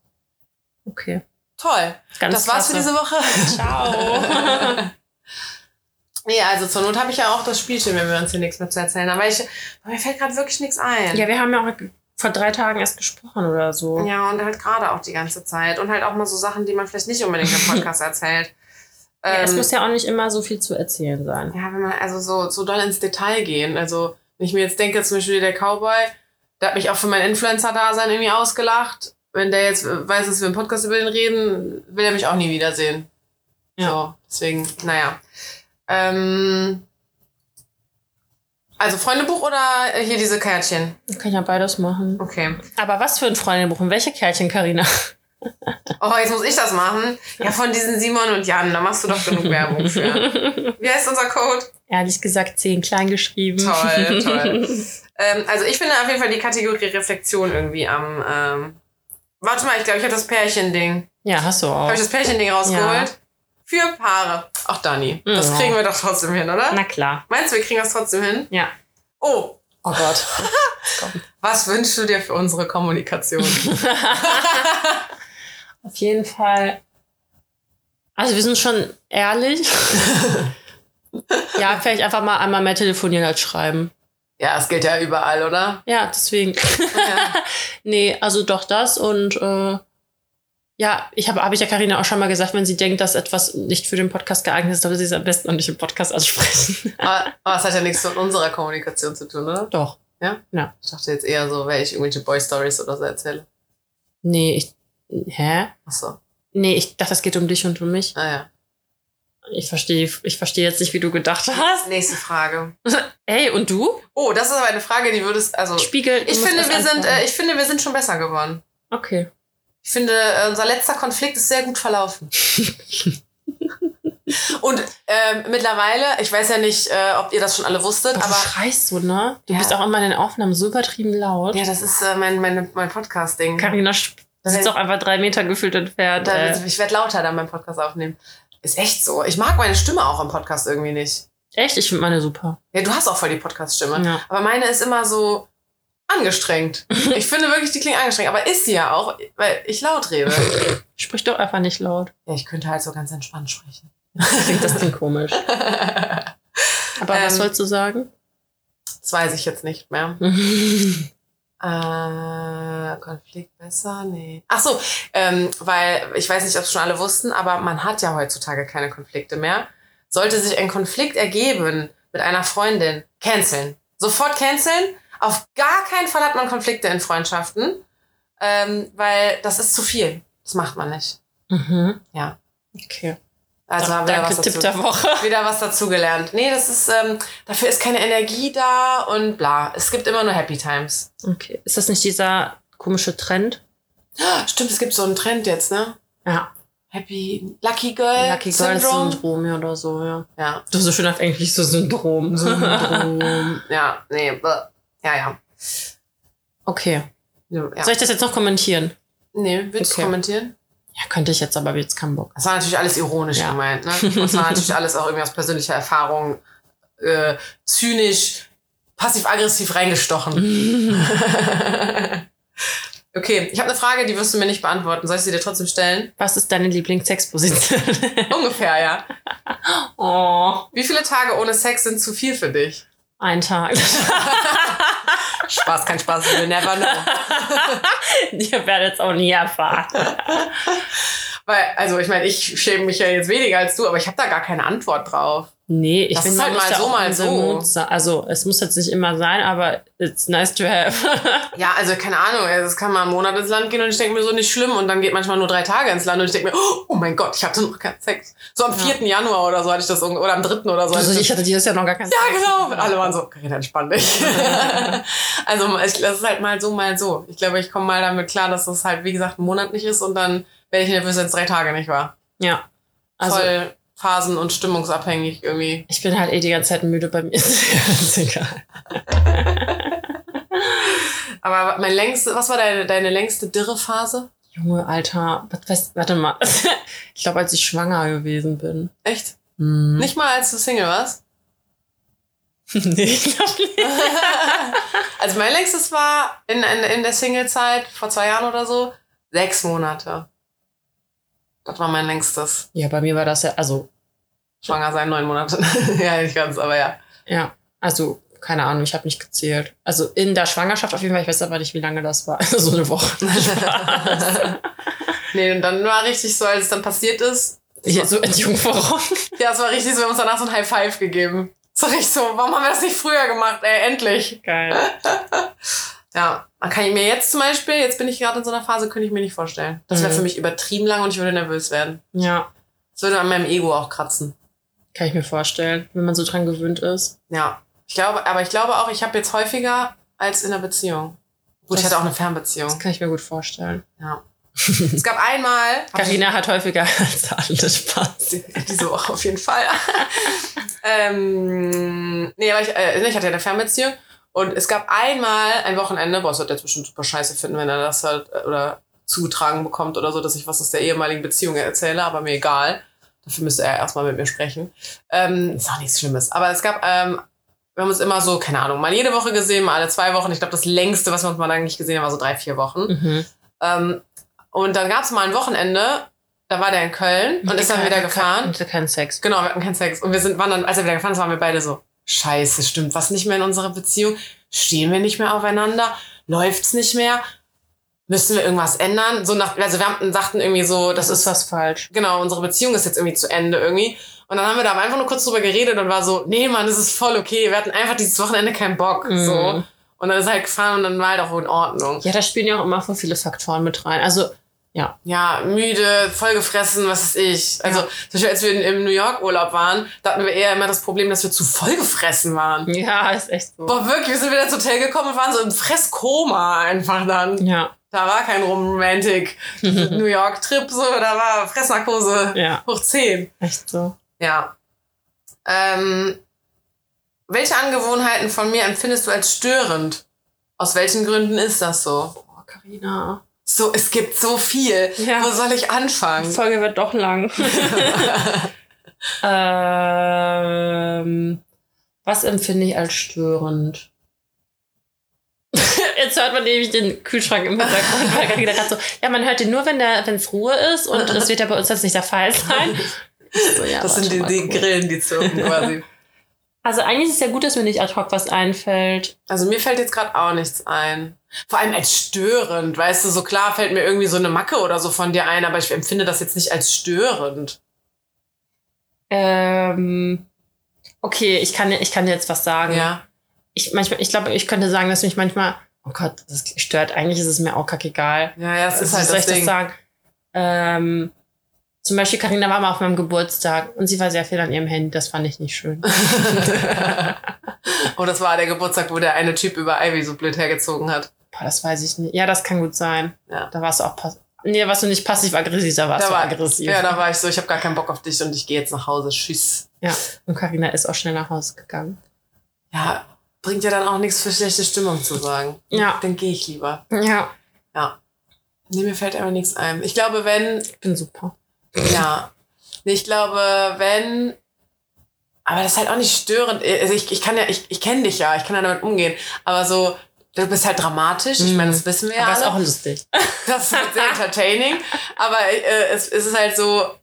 Speaker 1: Okay.
Speaker 2: Toll.
Speaker 1: Ganz
Speaker 2: das war's für
Speaker 1: klasse.
Speaker 2: diese Woche. [laughs]
Speaker 1: Ciao. [laughs]
Speaker 2: nee, also zur Not habe ich ja auch das Spielchen, wenn wir uns hier nichts mehr zu erzählen haben. Weil ich, mir fällt gerade wirklich nichts ein.
Speaker 1: ja, wir haben ja auch vor drei Tagen erst gesprochen oder so.
Speaker 2: Ja, und halt gerade auch die ganze Zeit. Und halt auch mal so Sachen, die man vielleicht nicht unbedingt im [laughs] Podcast erzählt.
Speaker 1: Ja, es
Speaker 2: Ähm,
Speaker 1: muss ja auch nicht immer so viel zu erzählen sein.
Speaker 2: Ja, wenn man also so, so doll ins Detail gehen. Also, wenn ich mir jetzt denke, zum Beispiel der Cowboy, der hat mich auch für mein Influencer-Dasein irgendwie ausgelacht. Wenn der jetzt weiß, dass wir im Podcast über den reden, will er mich auch nie wiedersehen.
Speaker 1: Ja.
Speaker 2: So, deswegen, naja. Ähm, also Freundebuch oder hier diese Kärtchen?
Speaker 1: Ich kann ja beides machen.
Speaker 2: Okay.
Speaker 1: Aber was für ein Freundebuch? Und welche Kärtchen, Karina? [laughs]
Speaker 2: Oh, jetzt muss ich das machen. Ja, von diesen Simon und Jan, da machst du doch genug Werbung für. [laughs] Wie heißt unser Code?
Speaker 1: Ehrlich gesagt, zehn klein geschrieben.
Speaker 2: Toll, toll. [laughs] ähm, also ich finde auf jeden Fall die Kategorie Reflexion irgendwie am. Ähm, warte mal, ich glaube, ich habe das Pärchending.
Speaker 1: Ja, hast du auch.
Speaker 2: Habe ich das Pärchending rausgeholt? Für Paare. Ach, Dani. Das
Speaker 1: Ja.
Speaker 2: kriegen wir doch trotzdem hin, oder?
Speaker 1: Na klar.
Speaker 2: Meinst du, wir kriegen das trotzdem hin?
Speaker 1: Ja.
Speaker 2: Oh,
Speaker 1: Oh Gott. [laughs]
Speaker 2: was wünschst du dir für unsere Kommunikation? [laughs] [laughs]
Speaker 1: Auf jeden Fall. Also wir sind schon ehrlich. ja, vielleicht einfach mal einmal mehr telefonieren als schreiben.
Speaker 2: ja, es gilt ja überall, oder?
Speaker 1: Ja, deswegen.
Speaker 2: Ja.
Speaker 1: nee, also doch das und äh, ja, ich habe hab ich ja Karina auch schon mal gesagt, wenn sie denkt, dass etwas nicht für den Podcast geeignet ist, soll sie es am besten auch nicht im Podcast ansprechen. [laughs]
Speaker 2: aber, aber es hat ja nichts mit unserer Kommunikation zu tun, oder?
Speaker 1: doch.
Speaker 2: Ich dachte jetzt eher so, weil ich irgendwelche Boy-Stories oder so erzähle.
Speaker 1: Nee, ich. Hä?
Speaker 2: Achso.
Speaker 1: Nee, ich dachte, es geht um dich und um mich.
Speaker 2: Ah ja.
Speaker 1: Ich verstehe ich verstehe jetzt nicht, wie du gedacht hast.
Speaker 2: Nächste Frage. [laughs]
Speaker 1: Ey, und du?
Speaker 2: Oh, das ist aber eine Frage, die würdest, also
Speaker 1: Spiegel.
Speaker 2: ich finde, wir sind, äh, ich finde, wir sind schon besser geworden.
Speaker 1: okay.
Speaker 2: Ich finde, äh, unser letzter Konflikt ist sehr gut verlaufen. [laughs] Und ähm, mittlerweile, ich weiß ja nicht, äh, ob ihr das schon alle wusstet,
Speaker 1: Aber
Speaker 2: aber
Speaker 1: du schreist so, ne? Du
Speaker 2: Ja.
Speaker 1: bist auch immer in den Aufnahmen so übertrieben laut.
Speaker 2: ja, das ist äh, mein, mein, mein Podcast-Ding.
Speaker 1: Carina
Speaker 2: Das
Speaker 1: sitzt auch einfach drei Meter gefühlt entfernt.
Speaker 2: Da,
Speaker 1: Äh,
Speaker 2: ich werde lauter dann beim Podcast aufnehmen. Ist echt so. Ich mag meine Stimme auch im Podcast irgendwie nicht.
Speaker 1: echt, ich finde meine super.
Speaker 2: Ja, du hast auch voll die Podcast-Stimme.
Speaker 1: Ja.
Speaker 2: Aber meine ist immer so angestrengt. [laughs] Ich finde wirklich, die klingt angestrengt. Aber ist sie ja auch, weil ich laut rede. [laughs]
Speaker 1: Sprich doch einfach nicht laut.
Speaker 2: Ja, ich könnte halt so ganz entspannt sprechen.
Speaker 1: Klingt das klingt komisch. [laughs] Aber was
Speaker 2: Ähm,
Speaker 1: sollst du sagen?
Speaker 2: Das weiß ich jetzt nicht mehr. Äh, Konflikt besser? Nee. Ach so, ähm, weil ich weiß nicht, ob es schon alle wussten, aber man hat ja heutzutage keine Konflikte mehr. Sollte sich ein Konflikt ergeben mit einer Freundin, canceln. Sofort canceln. Auf gar keinen Fall hat man Konflikte in Freundschaften, ähm, weil das ist zu viel. Das macht man nicht.
Speaker 1: mhm.
Speaker 2: Ja.
Speaker 1: Okay.
Speaker 2: Also haben wir
Speaker 1: Danke,
Speaker 2: was
Speaker 1: Tipp
Speaker 2: dazu,
Speaker 1: der Woche. [laughs]
Speaker 2: wieder was dazugelernt. Nee, das ist, ähm, dafür ist keine Energie da und bla. Es gibt immer nur Happy Times.
Speaker 1: Okay. Ist das nicht dieser komische Trend?
Speaker 2: Stimmt, es gibt so einen Trend jetzt, ne?
Speaker 1: Ja.
Speaker 2: Happy Lucky Girl
Speaker 1: Lucky Girl
Speaker 2: Syndrome.
Speaker 1: Syndrom ja, oder so, ja.
Speaker 2: Ja.
Speaker 1: Du hast so schön auf Englisch so Syndrom. [laughs]
Speaker 2: Syndrom. ja, nee. bäh. Ja, ja.
Speaker 1: okay.
Speaker 2: ja.
Speaker 1: Soll ich das jetzt noch kommentieren?
Speaker 2: Nee, willst du
Speaker 1: Okay.
Speaker 2: kommentieren?
Speaker 1: Ja, könnte ich jetzt, aber jetzt keinen Bock.
Speaker 2: Das war natürlich alles ironisch
Speaker 1: Ja.
Speaker 2: gemeint, ne? Das war natürlich alles auch irgendwie aus persönlicher Erfahrung äh, zynisch, passiv-aggressiv reingestochen. [laughs] okay, ich habe eine Frage, die wirst du mir nicht beantworten. Soll ich sie dir trotzdem stellen?
Speaker 1: Was ist deine Lieblingssexposition? [laughs]
Speaker 2: Ungefähr, ja.
Speaker 1: oh,
Speaker 2: Wie viele Tage ohne Sex sind zu viel für dich?
Speaker 1: Ein Tag. [laughs]
Speaker 2: Spaß, kein Spaß, you never know. [laughs]
Speaker 1: Ihr werdet es auch nie erfahren.
Speaker 2: Weil, also ich meine, ich schäme mich ja jetzt weniger als du, aber ich habe da gar keine Antwort drauf.
Speaker 1: Nee, ich
Speaker 2: Das ist halt mal
Speaker 1: ja
Speaker 2: so, mal so.
Speaker 1: sein. Also, es muss jetzt nicht immer sein, aber it's nice to have. [laughs]
Speaker 2: Ja, also keine Ahnung, es kann mal einen Monat ins Land gehen und ich denke mir so nicht schlimm und dann geht manchmal nur drei Tage ins Land und ich denke mir, oh mein Gott, ich hatte noch keinen Sex. So am 4. Januar oder so hatte ich das, irgendwie- oder am 3. oder so.
Speaker 1: Also,
Speaker 2: ich
Speaker 1: hatte dieses Jahr noch gar keinen. Sex.
Speaker 2: ja, genau. Und alle waren so, Carina, entspann dich. [laughs] also ich, das ist halt mal so, mal so. Ich glaube, ich komme mal damit klar, dass das halt, wie gesagt, ein Monat nicht ist und dann werde ich nervös, wenn es drei Tage nicht war.
Speaker 1: Ja. Also,
Speaker 2: Voll phasen- und stimmungsabhängig irgendwie.
Speaker 1: ich bin halt eh die ganze Zeit müde bei mir. [laughs] Ist egal.
Speaker 2: Aber mein längste, was war deine, deine längste Dürrephase?
Speaker 1: Junge, Alter. Was, was, warte mal. [laughs] Ich glaube, als ich schwanger gewesen bin.
Speaker 2: Echt?
Speaker 1: Hm.
Speaker 2: Nicht mal als du Single warst? [laughs]
Speaker 1: nee, ich glaube nicht.
Speaker 2: Also mein längstes war in, in, in der Single-Zeit, vor zwei Jahren oder so, sechs Monate. Das war mein längstes.
Speaker 1: Ja, bei mir war das ja, also,
Speaker 2: Schwanger sein, neun Monate. [laughs] ja, nicht ganz, aber ja.
Speaker 1: ja. Also, keine Ahnung, ich habe nicht gezählt. Also in der Schwangerschaft auf jeden Fall, ich weiß aber nicht, wie lange das war. Also [laughs] so eine Woche. [laughs]
Speaker 2: Nee, und dann war richtig so, als es dann passiert ist.
Speaker 1: Hier so Entjungferung.
Speaker 2: Ja, es war richtig so, wir haben uns danach so ein High Five gegeben. War richtig so, warum haben wir das nicht früher gemacht? Ey, endlich.
Speaker 1: Geil.
Speaker 2: Ja, kann ich mir jetzt zum Beispiel, jetzt bin ich gerade in so einer Phase, könnte ich mir nicht vorstellen. Das wäre
Speaker 1: Mhm.
Speaker 2: für mich übertrieben lang und ich würde nervös werden.
Speaker 1: Ja,
Speaker 2: Das würde an meinem Ego auch kratzen.
Speaker 1: kann ich mir vorstellen, wenn man so dran gewöhnt ist.
Speaker 2: Ja, ich glaube, aber ich glaube auch, ich habe jetzt häufiger als in einer Beziehung. Gut, ich
Speaker 1: Das-
Speaker 2: hatte auch eine Fernbeziehung.
Speaker 1: Das kann ich mir gut vorstellen.
Speaker 2: Ja. es gab einmal.
Speaker 1: Carina hat häufiger [laughs] als alle Spaß.
Speaker 2: Diese Woche auf jeden Fall. [laughs] ähm, nee, aber ich, äh, ich hatte ja eine Fernbeziehung. Und es gab einmal ein Wochenende, boah, das wird jetzt bestimmt super scheiße finden, wenn er das halt äh, oder zugetragen bekommt oder so, dass ich was aus der ehemaligen Beziehung erzähle, aber mir egal. Dafür müsste er erstmal mit mir sprechen. Ähm, ist auch nichts Schlimmes. Aber es gab, ähm, wir haben uns immer so, keine Ahnung, mal jede Woche gesehen, mal alle zwei Wochen. Ich glaube, das längste, was wir uns mal lange nicht gesehen haben, war so drei, vier Wochen.
Speaker 1: Mhm.
Speaker 2: Ähm, und dann gab es mal ein Wochenende, da war der in Köln und ist dann wieder gefahren.
Speaker 1: Und keinen Sex.
Speaker 2: Genau, wir hatten keinen Sex. Und wir sind, waren dann, als er wieder gefahren ist, waren wir beide so, scheiße, stimmt was nicht mehr in unserer Beziehung? Stehen wir nicht mehr aufeinander? Läuft's nicht mehr? Müssen wir irgendwas ändern? So nach, also wir haben, sagten irgendwie so, das
Speaker 1: Das ist was falsch.
Speaker 2: genau, unsere Beziehung ist jetzt irgendwie zu Ende irgendwie. Und dann haben wir da einfach nur kurz drüber geredet und war so, nee, Mann, das ist voll okay. Wir hatten einfach dieses Wochenende keinen Bock.
Speaker 1: Mhm.
Speaker 2: So. Und dann ist halt gefahren und dann war halt auch in Ordnung.
Speaker 1: Ja, da spielen ja auch immer voll viele Faktoren mit rein. Also, ja.
Speaker 2: ja, müde, vollgefressen, was weiß ich. Also,
Speaker 1: Ja.
Speaker 2: zum Beispiel, als wir in, im New York Urlaub waren, da hatten wir eher immer das Problem, dass wir zu vollgefressen waren.
Speaker 1: Ja, ist echt so.
Speaker 2: Boah, wirklich, wir sind wieder ins Hotel gekommen und waren so im Fresskoma einfach dann.
Speaker 1: Ja.
Speaker 2: Da war kein Romantic [laughs] New York Trip, so, da war Fressnarkose
Speaker 1: Ja,
Speaker 2: hoch 10.
Speaker 1: echt so.
Speaker 2: Ja. Ähm, welche Angewohnheiten von mir empfindest du als störend? Aus welchen Gründen ist das so?
Speaker 1: Boah, Carina.
Speaker 2: So, es gibt so viel.
Speaker 1: Ja.
Speaker 2: Wo soll ich
Speaker 1: Die
Speaker 2: anfangen?
Speaker 1: Folge wird doch lang. [laughs] ähm, was empfinde ich als störend? [laughs] Jetzt hört man nämlich den Kühlschrank im Hintergrund, weil gerade so, ja, man hört den nur, wenn es Ruhe ist und das wird ja bei uns jetzt nicht der Fall sein. [laughs] So, ja,
Speaker 2: Das sind die, die. Grillen, die zirpen quasi.
Speaker 1: Also eigentlich ist es ja gut, dass mir nicht ad hoc was einfällt.
Speaker 2: Also mir fällt jetzt gerade auch nichts ein. Vor allem als störend, weißt du, so klar fällt mir irgendwie so eine Macke oder so von dir ein, aber ich empfinde das jetzt nicht als störend.
Speaker 1: Ähm, okay, ich kann, ich kann dir jetzt was sagen.
Speaker 2: Ja.
Speaker 1: Ich, manchmal, ich glaube, ich könnte sagen, dass mich manchmal, oh Gott, das stört. Eigentlich ist es mir auch kackegal.
Speaker 2: Ja, ja, das ist
Speaker 1: Wie
Speaker 2: halt das
Speaker 1: ich
Speaker 2: Ding.
Speaker 1: das sagen? Ähm, zum Beispiel, Karina war mal auf meinem Geburtstag und sie war sehr viel an ihrem Handy. Das fand ich nicht schön. [laughs]
Speaker 2: oh, das war der Geburtstag, wo der eine Typ über Ivy so blöd hergezogen hat.
Speaker 1: Boah, das weiß ich nicht. Ja, das kann gut sein.
Speaker 2: Ja.
Speaker 1: Da warst du auch pass Nee, warst du nicht passiv-aggressiv, da warst
Speaker 2: Da
Speaker 1: du
Speaker 2: war,
Speaker 1: aggressiv.
Speaker 2: ja, da war ich so, ich habe gar keinen Bock auf dich und ich gehe jetzt nach Hause. Tschüss.
Speaker 1: Ja, und Karina ist auch schnell nach Hause gegangen.
Speaker 2: Ja, bringt ja dann auch nichts für schlechte Stimmung zu sagen.
Speaker 1: Ja.
Speaker 2: Dann gehe ich lieber.
Speaker 1: Ja,
Speaker 2: Ja. Nee, mir fällt aber nichts ein. Ich glaube, wenn,
Speaker 1: ich bin super.
Speaker 2: Ja. Ich glaube, wenn, aber das ist halt auch nicht störend. Also ich, ich kann ja, ich, ich kenne dich ja, ich kann ja damit umgehen. Aber so, du bist halt dramatisch. Ich meine, das wissen wir ja
Speaker 1: Aber ist auch lustig. [laughs]
Speaker 2: Das ist halt sehr entertaining. Aber äh, es, es ist halt so,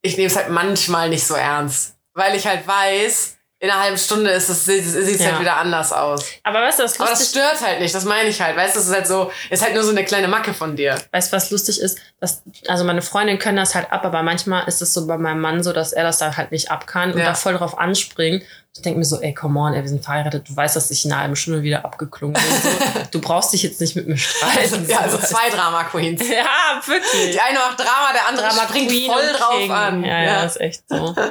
Speaker 2: ich nehme es halt manchmal nicht so ernst. Weil ich halt weiß, in einer halben Stunde ist es, sieht es
Speaker 1: Ja.
Speaker 2: halt wieder anders aus.
Speaker 1: Aber weißt du, was
Speaker 2: Aber das
Speaker 1: lustig,
Speaker 2: stört halt nicht, das meine ich halt. Weißt du, das ist halt so, ist halt nur so eine kleine Macke von dir.
Speaker 1: weißt, du, was lustig ist? Dass, also meine Freundinnen können das halt ab, aber manchmal ist es so bei meinem Mann so, dass er das dann halt nicht ab kann und
Speaker 2: Ja.
Speaker 1: da voll drauf anspringt. Ich denke mir so, ey, come on, ey, wir sind verheiratet. Du weißt, dass ich in einer halben Stunde wieder abgeklungen bin. So, du brauchst dich jetzt nicht mit mir streiten. [laughs]
Speaker 2: Ja, also
Speaker 1: so.
Speaker 2: zwei Drama Queens. [laughs]
Speaker 1: Ja, wirklich.
Speaker 2: Die eine macht Drama, der andere
Speaker 1: Drama Queen
Speaker 2: voll drauf an.
Speaker 1: Ja, ja, ist echt so. [laughs]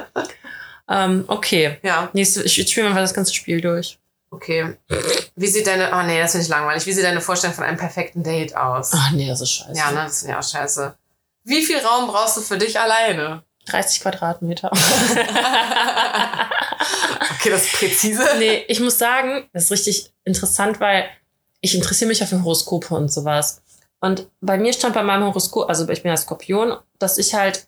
Speaker 1: ähm, okay.
Speaker 2: ja.
Speaker 1: Nächste, ich spiele mal das ganze Spiel durch.
Speaker 2: Okay. Wie sieht deine, oh nee, das finde ich langweilig. Wie sieht deine Vorstellung von einem perfekten Date aus?
Speaker 1: Ach nee, das ist scheiße.
Speaker 2: Ja, ne, das finde ich auch scheiße. Wie viel Raum brauchst du für dich alleine?
Speaker 1: 30 Quadratmeter. [laughs]
Speaker 2: Okay, das ist präzise.
Speaker 1: nee, ich muss sagen, das ist richtig interessant, weil ich interessiere mich ja für Horoskope und sowas. Und bei mir stand bei meinem Horoskop, also ich bin ja Skorpion, dass ich halt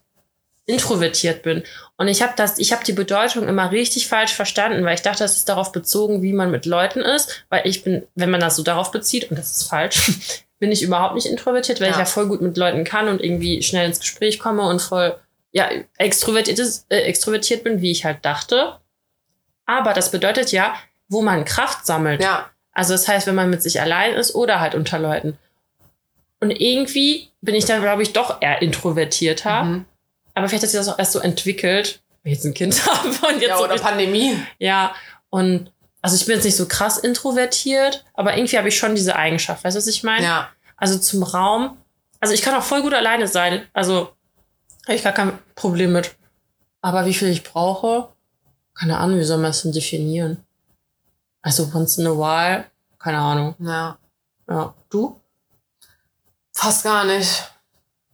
Speaker 1: introvertiert bin. Und ich habe das, ich habe die Bedeutung immer richtig falsch verstanden, weil ich dachte, das ist darauf bezogen, wie man mit Leuten ist, weil ich bin, wenn man das so darauf bezieht, und das ist falsch, [laughs] bin ich überhaupt nicht introvertiert, weil
Speaker 2: Ja.
Speaker 1: ich ja voll gut mit Leuten kann und irgendwie schnell ins Gespräch komme und voll, ja, extrovertiert, ist, äh, extrovertiert bin, wie ich halt dachte. Aber das bedeutet ja, wo man Kraft sammelt.
Speaker 2: Ja,
Speaker 1: Also das heißt, wenn man mit sich allein ist oder halt unter Leuten. Und irgendwie bin ich dann, glaube ich, doch eher introvertierter.
Speaker 2: mhm.
Speaker 1: Aber vielleicht hat sich das auch erst so entwickelt, wenn ich jetzt ein Kind [laughs] habe und jetzt
Speaker 2: ja
Speaker 1: so
Speaker 2: oder
Speaker 1: richtig-
Speaker 2: Pandemie.
Speaker 1: ja, und also ich bin jetzt nicht so krass introvertiert, aber irgendwie habe ich schon diese Eigenschaft. Weißt du, was ich meine?
Speaker 2: Ja,
Speaker 1: Also zum Raum. Also ich kann auch voll gut alleine sein. Also habe ich gar kein Problem mit. Aber wie viel ich brauche, keine Ahnung, wie soll man das denn definieren? Also once in a while, keine Ahnung.
Speaker 2: ja.
Speaker 1: Ja, du?
Speaker 2: Fast gar nicht.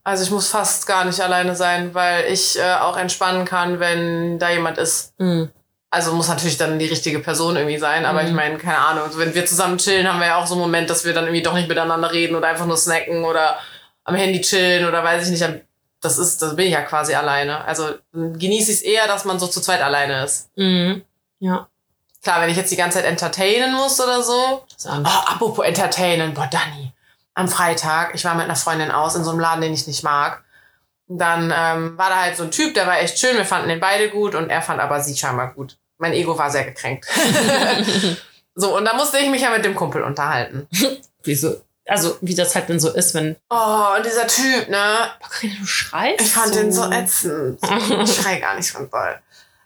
Speaker 2: Also ich muss fast gar nicht alleine sein, weil ich äh, auch entspannen kann, wenn da jemand ist.
Speaker 1: Hm.
Speaker 2: Also muss natürlich dann die richtige Person irgendwie sein, aber
Speaker 1: Mhm.
Speaker 2: ich meine, keine Ahnung, wenn wir zusammen chillen, haben wir ja auch so einen Moment, dass wir dann irgendwie doch nicht miteinander reden oder einfach nur snacken oder am Handy chillen oder weiß ich nicht. Das ist, das bin ich ja quasi alleine. Also genieße ich es eher, dass man so zu zweit alleine ist.
Speaker 1: Mhm. Ja.
Speaker 2: Klar, wenn ich jetzt die ganze Zeit entertainen muss oder so. Oh, apropos entertainen, boah, Dani. Am Freitag, ich war mit einer Freundin aus in so einem Laden, den ich nicht mag. Und dann ähm, war da halt so ein Typ, der war echt schön, wir fanden den beide gut und er fand aber sie scheinbar gut. Mein Ego war sehr gekränkt. [laughs] so, und da musste ich mich ja mit dem Kumpel unterhalten. [laughs]
Speaker 1: Wieso? Also, wie das halt denn so ist, wenn.
Speaker 2: Oh, und dieser Typ, ne?
Speaker 1: Boah, du schreist.
Speaker 2: Ich fand den so ätzend. Ich schrei gar nicht von doll.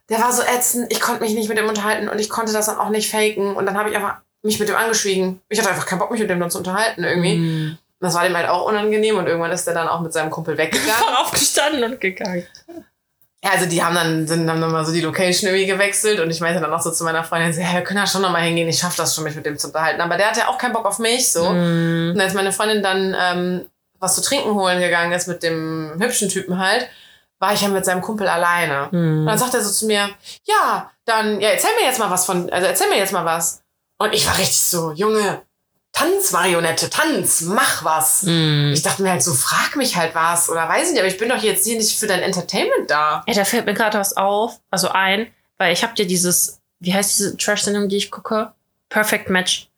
Speaker 2: Der war so ätzend, ich konnte mich nicht mit dem unterhalten und ich konnte das dann auch nicht faken. Und dann habe ich einfach mich mit dem angeschwiegen. Ich hatte einfach keinen Bock, mich mit dem dann zu unterhalten irgendwie.
Speaker 1: Mhm.
Speaker 2: Das war dem halt auch unangenehm und irgendwann ist der dann auch mit seinem Kumpel weggegangen.
Speaker 1: Einfach [laughs] aufgestanden und gegangen.
Speaker 2: ja, also die haben dann, sind dann mal so die Location irgendwie gewechselt und ich meinte dann auch so zu meiner Freundin, so, ja, wir können ja schon noch mal hingehen, ich schaff das schon, mich mit dem zu unterhalten. Aber der hatte auch keinen Bock auf mich, so.
Speaker 1: Mhm.
Speaker 2: Und als meine Freundin dann ähm, was zu trinken holen gegangen ist mit dem hübschen Typen halt, war ich ja mit seinem Kumpel alleine. Und
Speaker 1: Mhm.
Speaker 2: dann sagt er so zu mir, ja, dann, ja, erzähl mir jetzt mal was von, also erzähl mir jetzt mal was. Und ich war richtig so, Junge, tanz, Marionette, tanz, mach was.
Speaker 1: Mhm.
Speaker 2: Ich dachte mir halt so, frag mich halt was oder weiß ich nicht, aber ich bin doch jetzt hier nicht für dein Entertainment da.
Speaker 1: Ey, da fällt mir gerade was auf, also ein, weil ich habe dir dieses, wie heißt diese Trash-Sendung, die ich gucke? Perfect Match.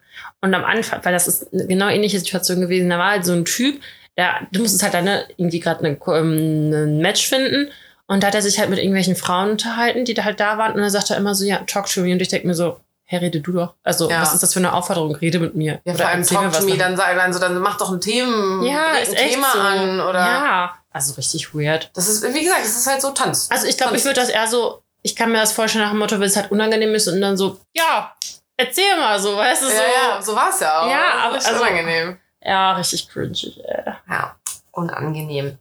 Speaker 1: Und am Anfang, weil das ist eine genau ähnliche Situation gewesen, da war halt so ein Typ, der, du musstest halt dann ne, irgendwie gerade eine, ähm, ein Match finden und da hat er sich halt mit irgendwelchen Frauen unterhalten, die da halt da waren und dann sagt er immer so, ja, talk to me und ich denke mir so, hey, rede du doch. Also,
Speaker 2: Ja.
Speaker 1: was ist das für eine Aufforderung? Rede mit mir.
Speaker 2: Ja,
Speaker 1: Oder
Speaker 2: vor allem Talk to me, dann sag dann so, dann mach doch ein Themen,
Speaker 1: ja,
Speaker 2: ein
Speaker 1: ist echt
Speaker 2: Thema
Speaker 1: so.
Speaker 2: an oder.
Speaker 1: Ja, also richtig weird.
Speaker 2: Das ist, wie gesagt, das ist halt so Tanz.
Speaker 1: Also ich glaube, ich würde das eher so, ich kann mir das vorstellen nach dem Motto, wenn es halt unangenehm ist und dann so, ja, erzähl mal so, weißt du, so.
Speaker 2: Ja, ja, so war es ja auch.
Speaker 1: Ja, aber- also-
Speaker 2: unangenehm.
Speaker 1: Ja, richtig cringy, ey.
Speaker 2: Ja, unangenehm.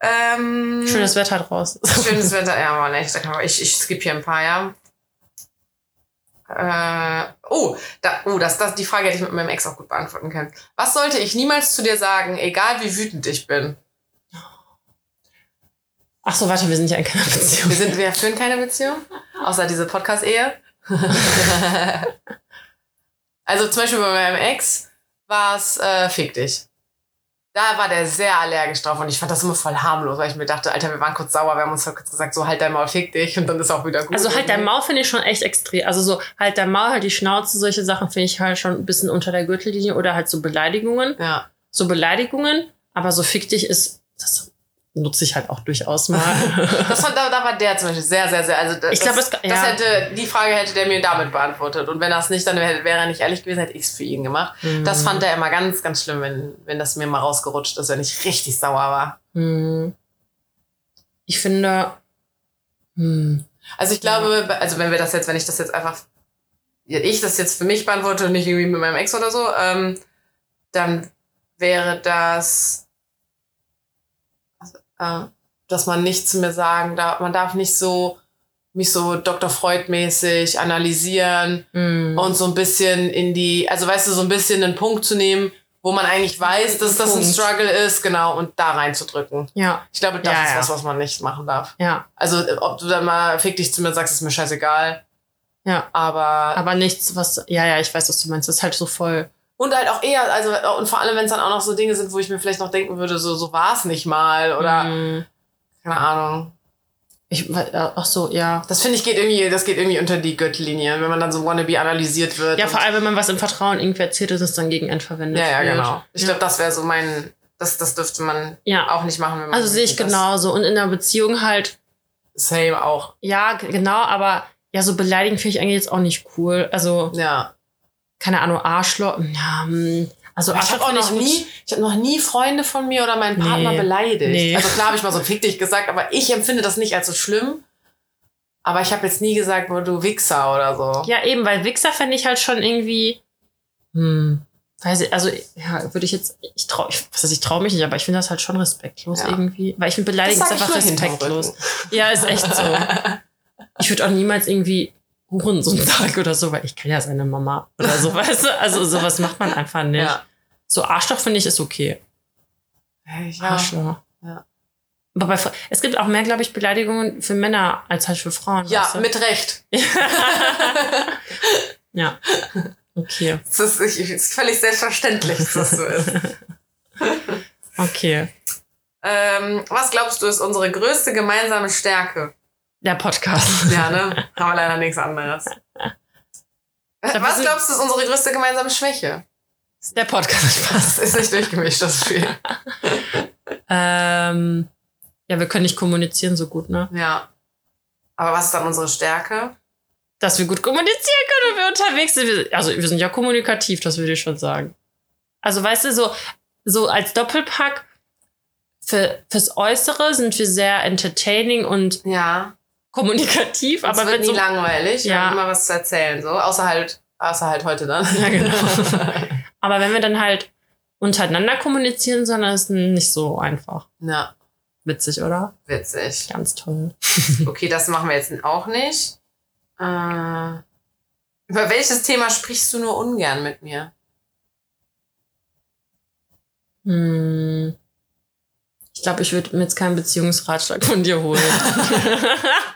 Speaker 2: Ähm,
Speaker 1: Schönes Wetter draußen.
Speaker 2: Schönes [laughs] Wetter, ja, aber nicht. Ich, ich skippe hier ein paar, ja. Äh, oh, da, oh das, das, die Frage hätte ich mit meinem Ex auch gut beantworten können. Was sollte ich niemals zu dir sagen, egal wie wütend ich bin?
Speaker 1: Ach so, warte, wir sind ja in keiner Beziehung.
Speaker 2: Wir, sind, wir führen keine Beziehung, außer diese Podcast-Ehe. [laughs] also zum Beispiel bei meinem Ex war es äh, Fick dich. Da war der sehr allergisch drauf und ich fand das immer voll harmlos, weil ich mir dachte, Alter, wir waren kurz sauer, wir haben uns halt kurz gesagt, so halt dein Maul, fick dich und dann ist auch wieder gut.
Speaker 1: Also halt dein. Maul finde ich schon echt extrem. Also so halt dein Maul, halt die Schnauze, solche Sachen finde ich halt schon ein bisschen unter der Gürtellinie oder halt so Beleidigungen.
Speaker 2: Ja.
Speaker 1: So Beleidigungen, aber so fick dich ist, das nutze ich halt auch durchaus mal. [laughs]
Speaker 2: Das fand, da, da war der zum Beispiel sehr, sehr, sehr. Also das,
Speaker 1: Ich glaub,
Speaker 2: das,
Speaker 1: ja.
Speaker 2: hätte, die Frage hätte der mir damit beantwortet. Und wenn das nicht, dann wäre wäre er nicht ehrlich gewesen, hätte ich es für ihn gemacht. Das fand er immer ganz, ganz schlimm, wenn, wenn das mir mal rausgerutscht ist, wenn ich richtig sauer war.
Speaker 1: Hm. Ich finde, hm.
Speaker 2: Also ich glaube, also wenn wir das jetzt, wenn ich das jetzt einfach, ich das jetzt für mich beantworte und nicht irgendwie mit meinem Ex oder so, ähm, dann wäre das, äh, dass man nicht zu mir sagen darf, man darf nicht so mich so Dr. Freud-mäßig analysieren
Speaker 1: Hm.
Speaker 2: und so ein bisschen in die, also weißt du, so ein bisschen einen Punkt zu nehmen, wo man eigentlich weiß, dass das ein. Struggle ist, genau, und da reinzudrücken.
Speaker 1: ja,
Speaker 2: Ich glaube, das
Speaker 1: Ja,
Speaker 2: ist
Speaker 1: ja.
Speaker 2: was, was man nicht machen darf.
Speaker 1: ja,
Speaker 2: Also, ob du dann mal fick dich zu mir sagst, ist mir scheißegal.
Speaker 1: ja.
Speaker 2: Aber,
Speaker 1: Aber nichts, was, ja, ja, ich weiß, was du meinst. Das ist halt so voll.
Speaker 2: Und halt auch eher, also, und vor allem, wenn es dann auch noch so Dinge sind, wo ich mir vielleicht noch denken würde, so, so war es nicht mal oder,
Speaker 1: Hm.
Speaker 2: keine Ahnung.
Speaker 1: Ich, äh, ach so, ja.
Speaker 2: Das finde ich geht irgendwie, das geht irgendwie unter die Gürtellinie, wenn man dann so wannabe analysiert wird.
Speaker 1: Ja,
Speaker 2: und-
Speaker 1: vor allem, wenn man was im Vertrauen irgendwie erzählt, ist es dann gegen einen verwendet.
Speaker 2: Ja, ja,
Speaker 1: wird.
Speaker 2: genau. Ich
Speaker 1: ja.
Speaker 2: glaube, das wäre so mein, das, das dürfte man
Speaker 1: ja.
Speaker 2: auch nicht machen, wenn man.
Speaker 1: Also sehe ich genauso. Und in der Beziehung halt,
Speaker 2: Same auch.
Speaker 1: ja, genau, aber ja, so beleidigen finde ich eigentlich jetzt auch nicht cool. Also,
Speaker 2: Ja.
Speaker 1: Keine Ahnung, Arschloch. Ja, hm, also
Speaker 2: Ich habe auch noch nie, ich habe noch nie Freunde von mir oder meinen Partner
Speaker 1: Nee.
Speaker 2: beleidigt.
Speaker 1: Nee.
Speaker 2: Also klar habe ich mal so fick dich gesagt, aber ich empfinde das nicht als so schlimm. Aber ich habe jetzt nie gesagt, boah, du Wichser oder so.
Speaker 1: Ja, eben, weil Wichser fände ich halt schon irgendwie, hm, weiß ich, also, ja, würde ich jetzt, ich trau, ich, was heißt, ich traue mich nicht, aber ich finde das halt schon respektlos
Speaker 2: Ja.
Speaker 1: irgendwie, weil ich finde, beleidigen ist einfach respektlos. Ja, ist echt so. [laughs] Ich würde auch niemals irgendwie Hurensohn sagen oder so, weil ich kenne ja seine Mama oder so, weißt du? Also sowas macht man einfach nicht.
Speaker 2: Ja.
Speaker 1: So Arschloch finde ich ist okay.
Speaker 2: Ja.
Speaker 1: Arschloch.
Speaker 2: Ja.
Speaker 1: Aber bei, es gibt auch mehr, glaube ich, Beleidigungen für Männer als halt für Frauen.
Speaker 2: ja,
Speaker 1: weißt du?
Speaker 2: mit Recht. [laughs]
Speaker 1: ja. Okay.
Speaker 2: Das ist, ich, ich- ist völlig selbstverständlich, dass das so ist. [laughs]
Speaker 1: Okay.
Speaker 2: ähm, was glaubst du ist unsere größte gemeinsame Stärke?
Speaker 1: Der Podcast. [laughs]
Speaker 2: Ja, ne? Haben wir leider nichts anderes.
Speaker 1: glaub,
Speaker 2: Was glaubst du ist unsere größte gemeinsame Schwäche?
Speaker 1: Der Podcast.
Speaker 2: Das ist nicht durchgemischt, das Spiel. [laughs]
Speaker 1: ähm, ja, wir können nicht kommunizieren so gut, ne?
Speaker 2: Ja. Aber was ist dann unsere Stärke?
Speaker 1: Dass wir gut kommunizieren können und wir unterwegs sind. Also wir sind ja kommunikativ, das würde ich schon sagen. Also weißt du, so, so als Doppelpack für, fürs Äußere sind wir sehr entertaining und
Speaker 2: Ja.
Speaker 1: Kommunikativ,
Speaker 2: Aber es wird nie
Speaker 1: so,
Speaker 2: langweilig.
Speaker 1: Ja.
Speaker 2: immer was zu erzählen, so. Außer halt, außer halt heute dann.
Speaker 1: Ja, genau. [laughs] aber wenn wir dann halt untereinander kommunizieren, sondern ist nicht so einfach.
Speaker 2: ja,
Speaker 1: Witzig, oder?
Speaker 2: witzig.
Speaker 1: Ganz toll. [laughs]
Speaker 2: Okay, das machen wir jetzt auch nicht. Äh, über welches Thema sprichst du nur ungern mit mir?
Speaker 1: Hm. Ich glaube, ich würde mir jetzt keinen Beziehungsratschlag von dir holen. [laughs]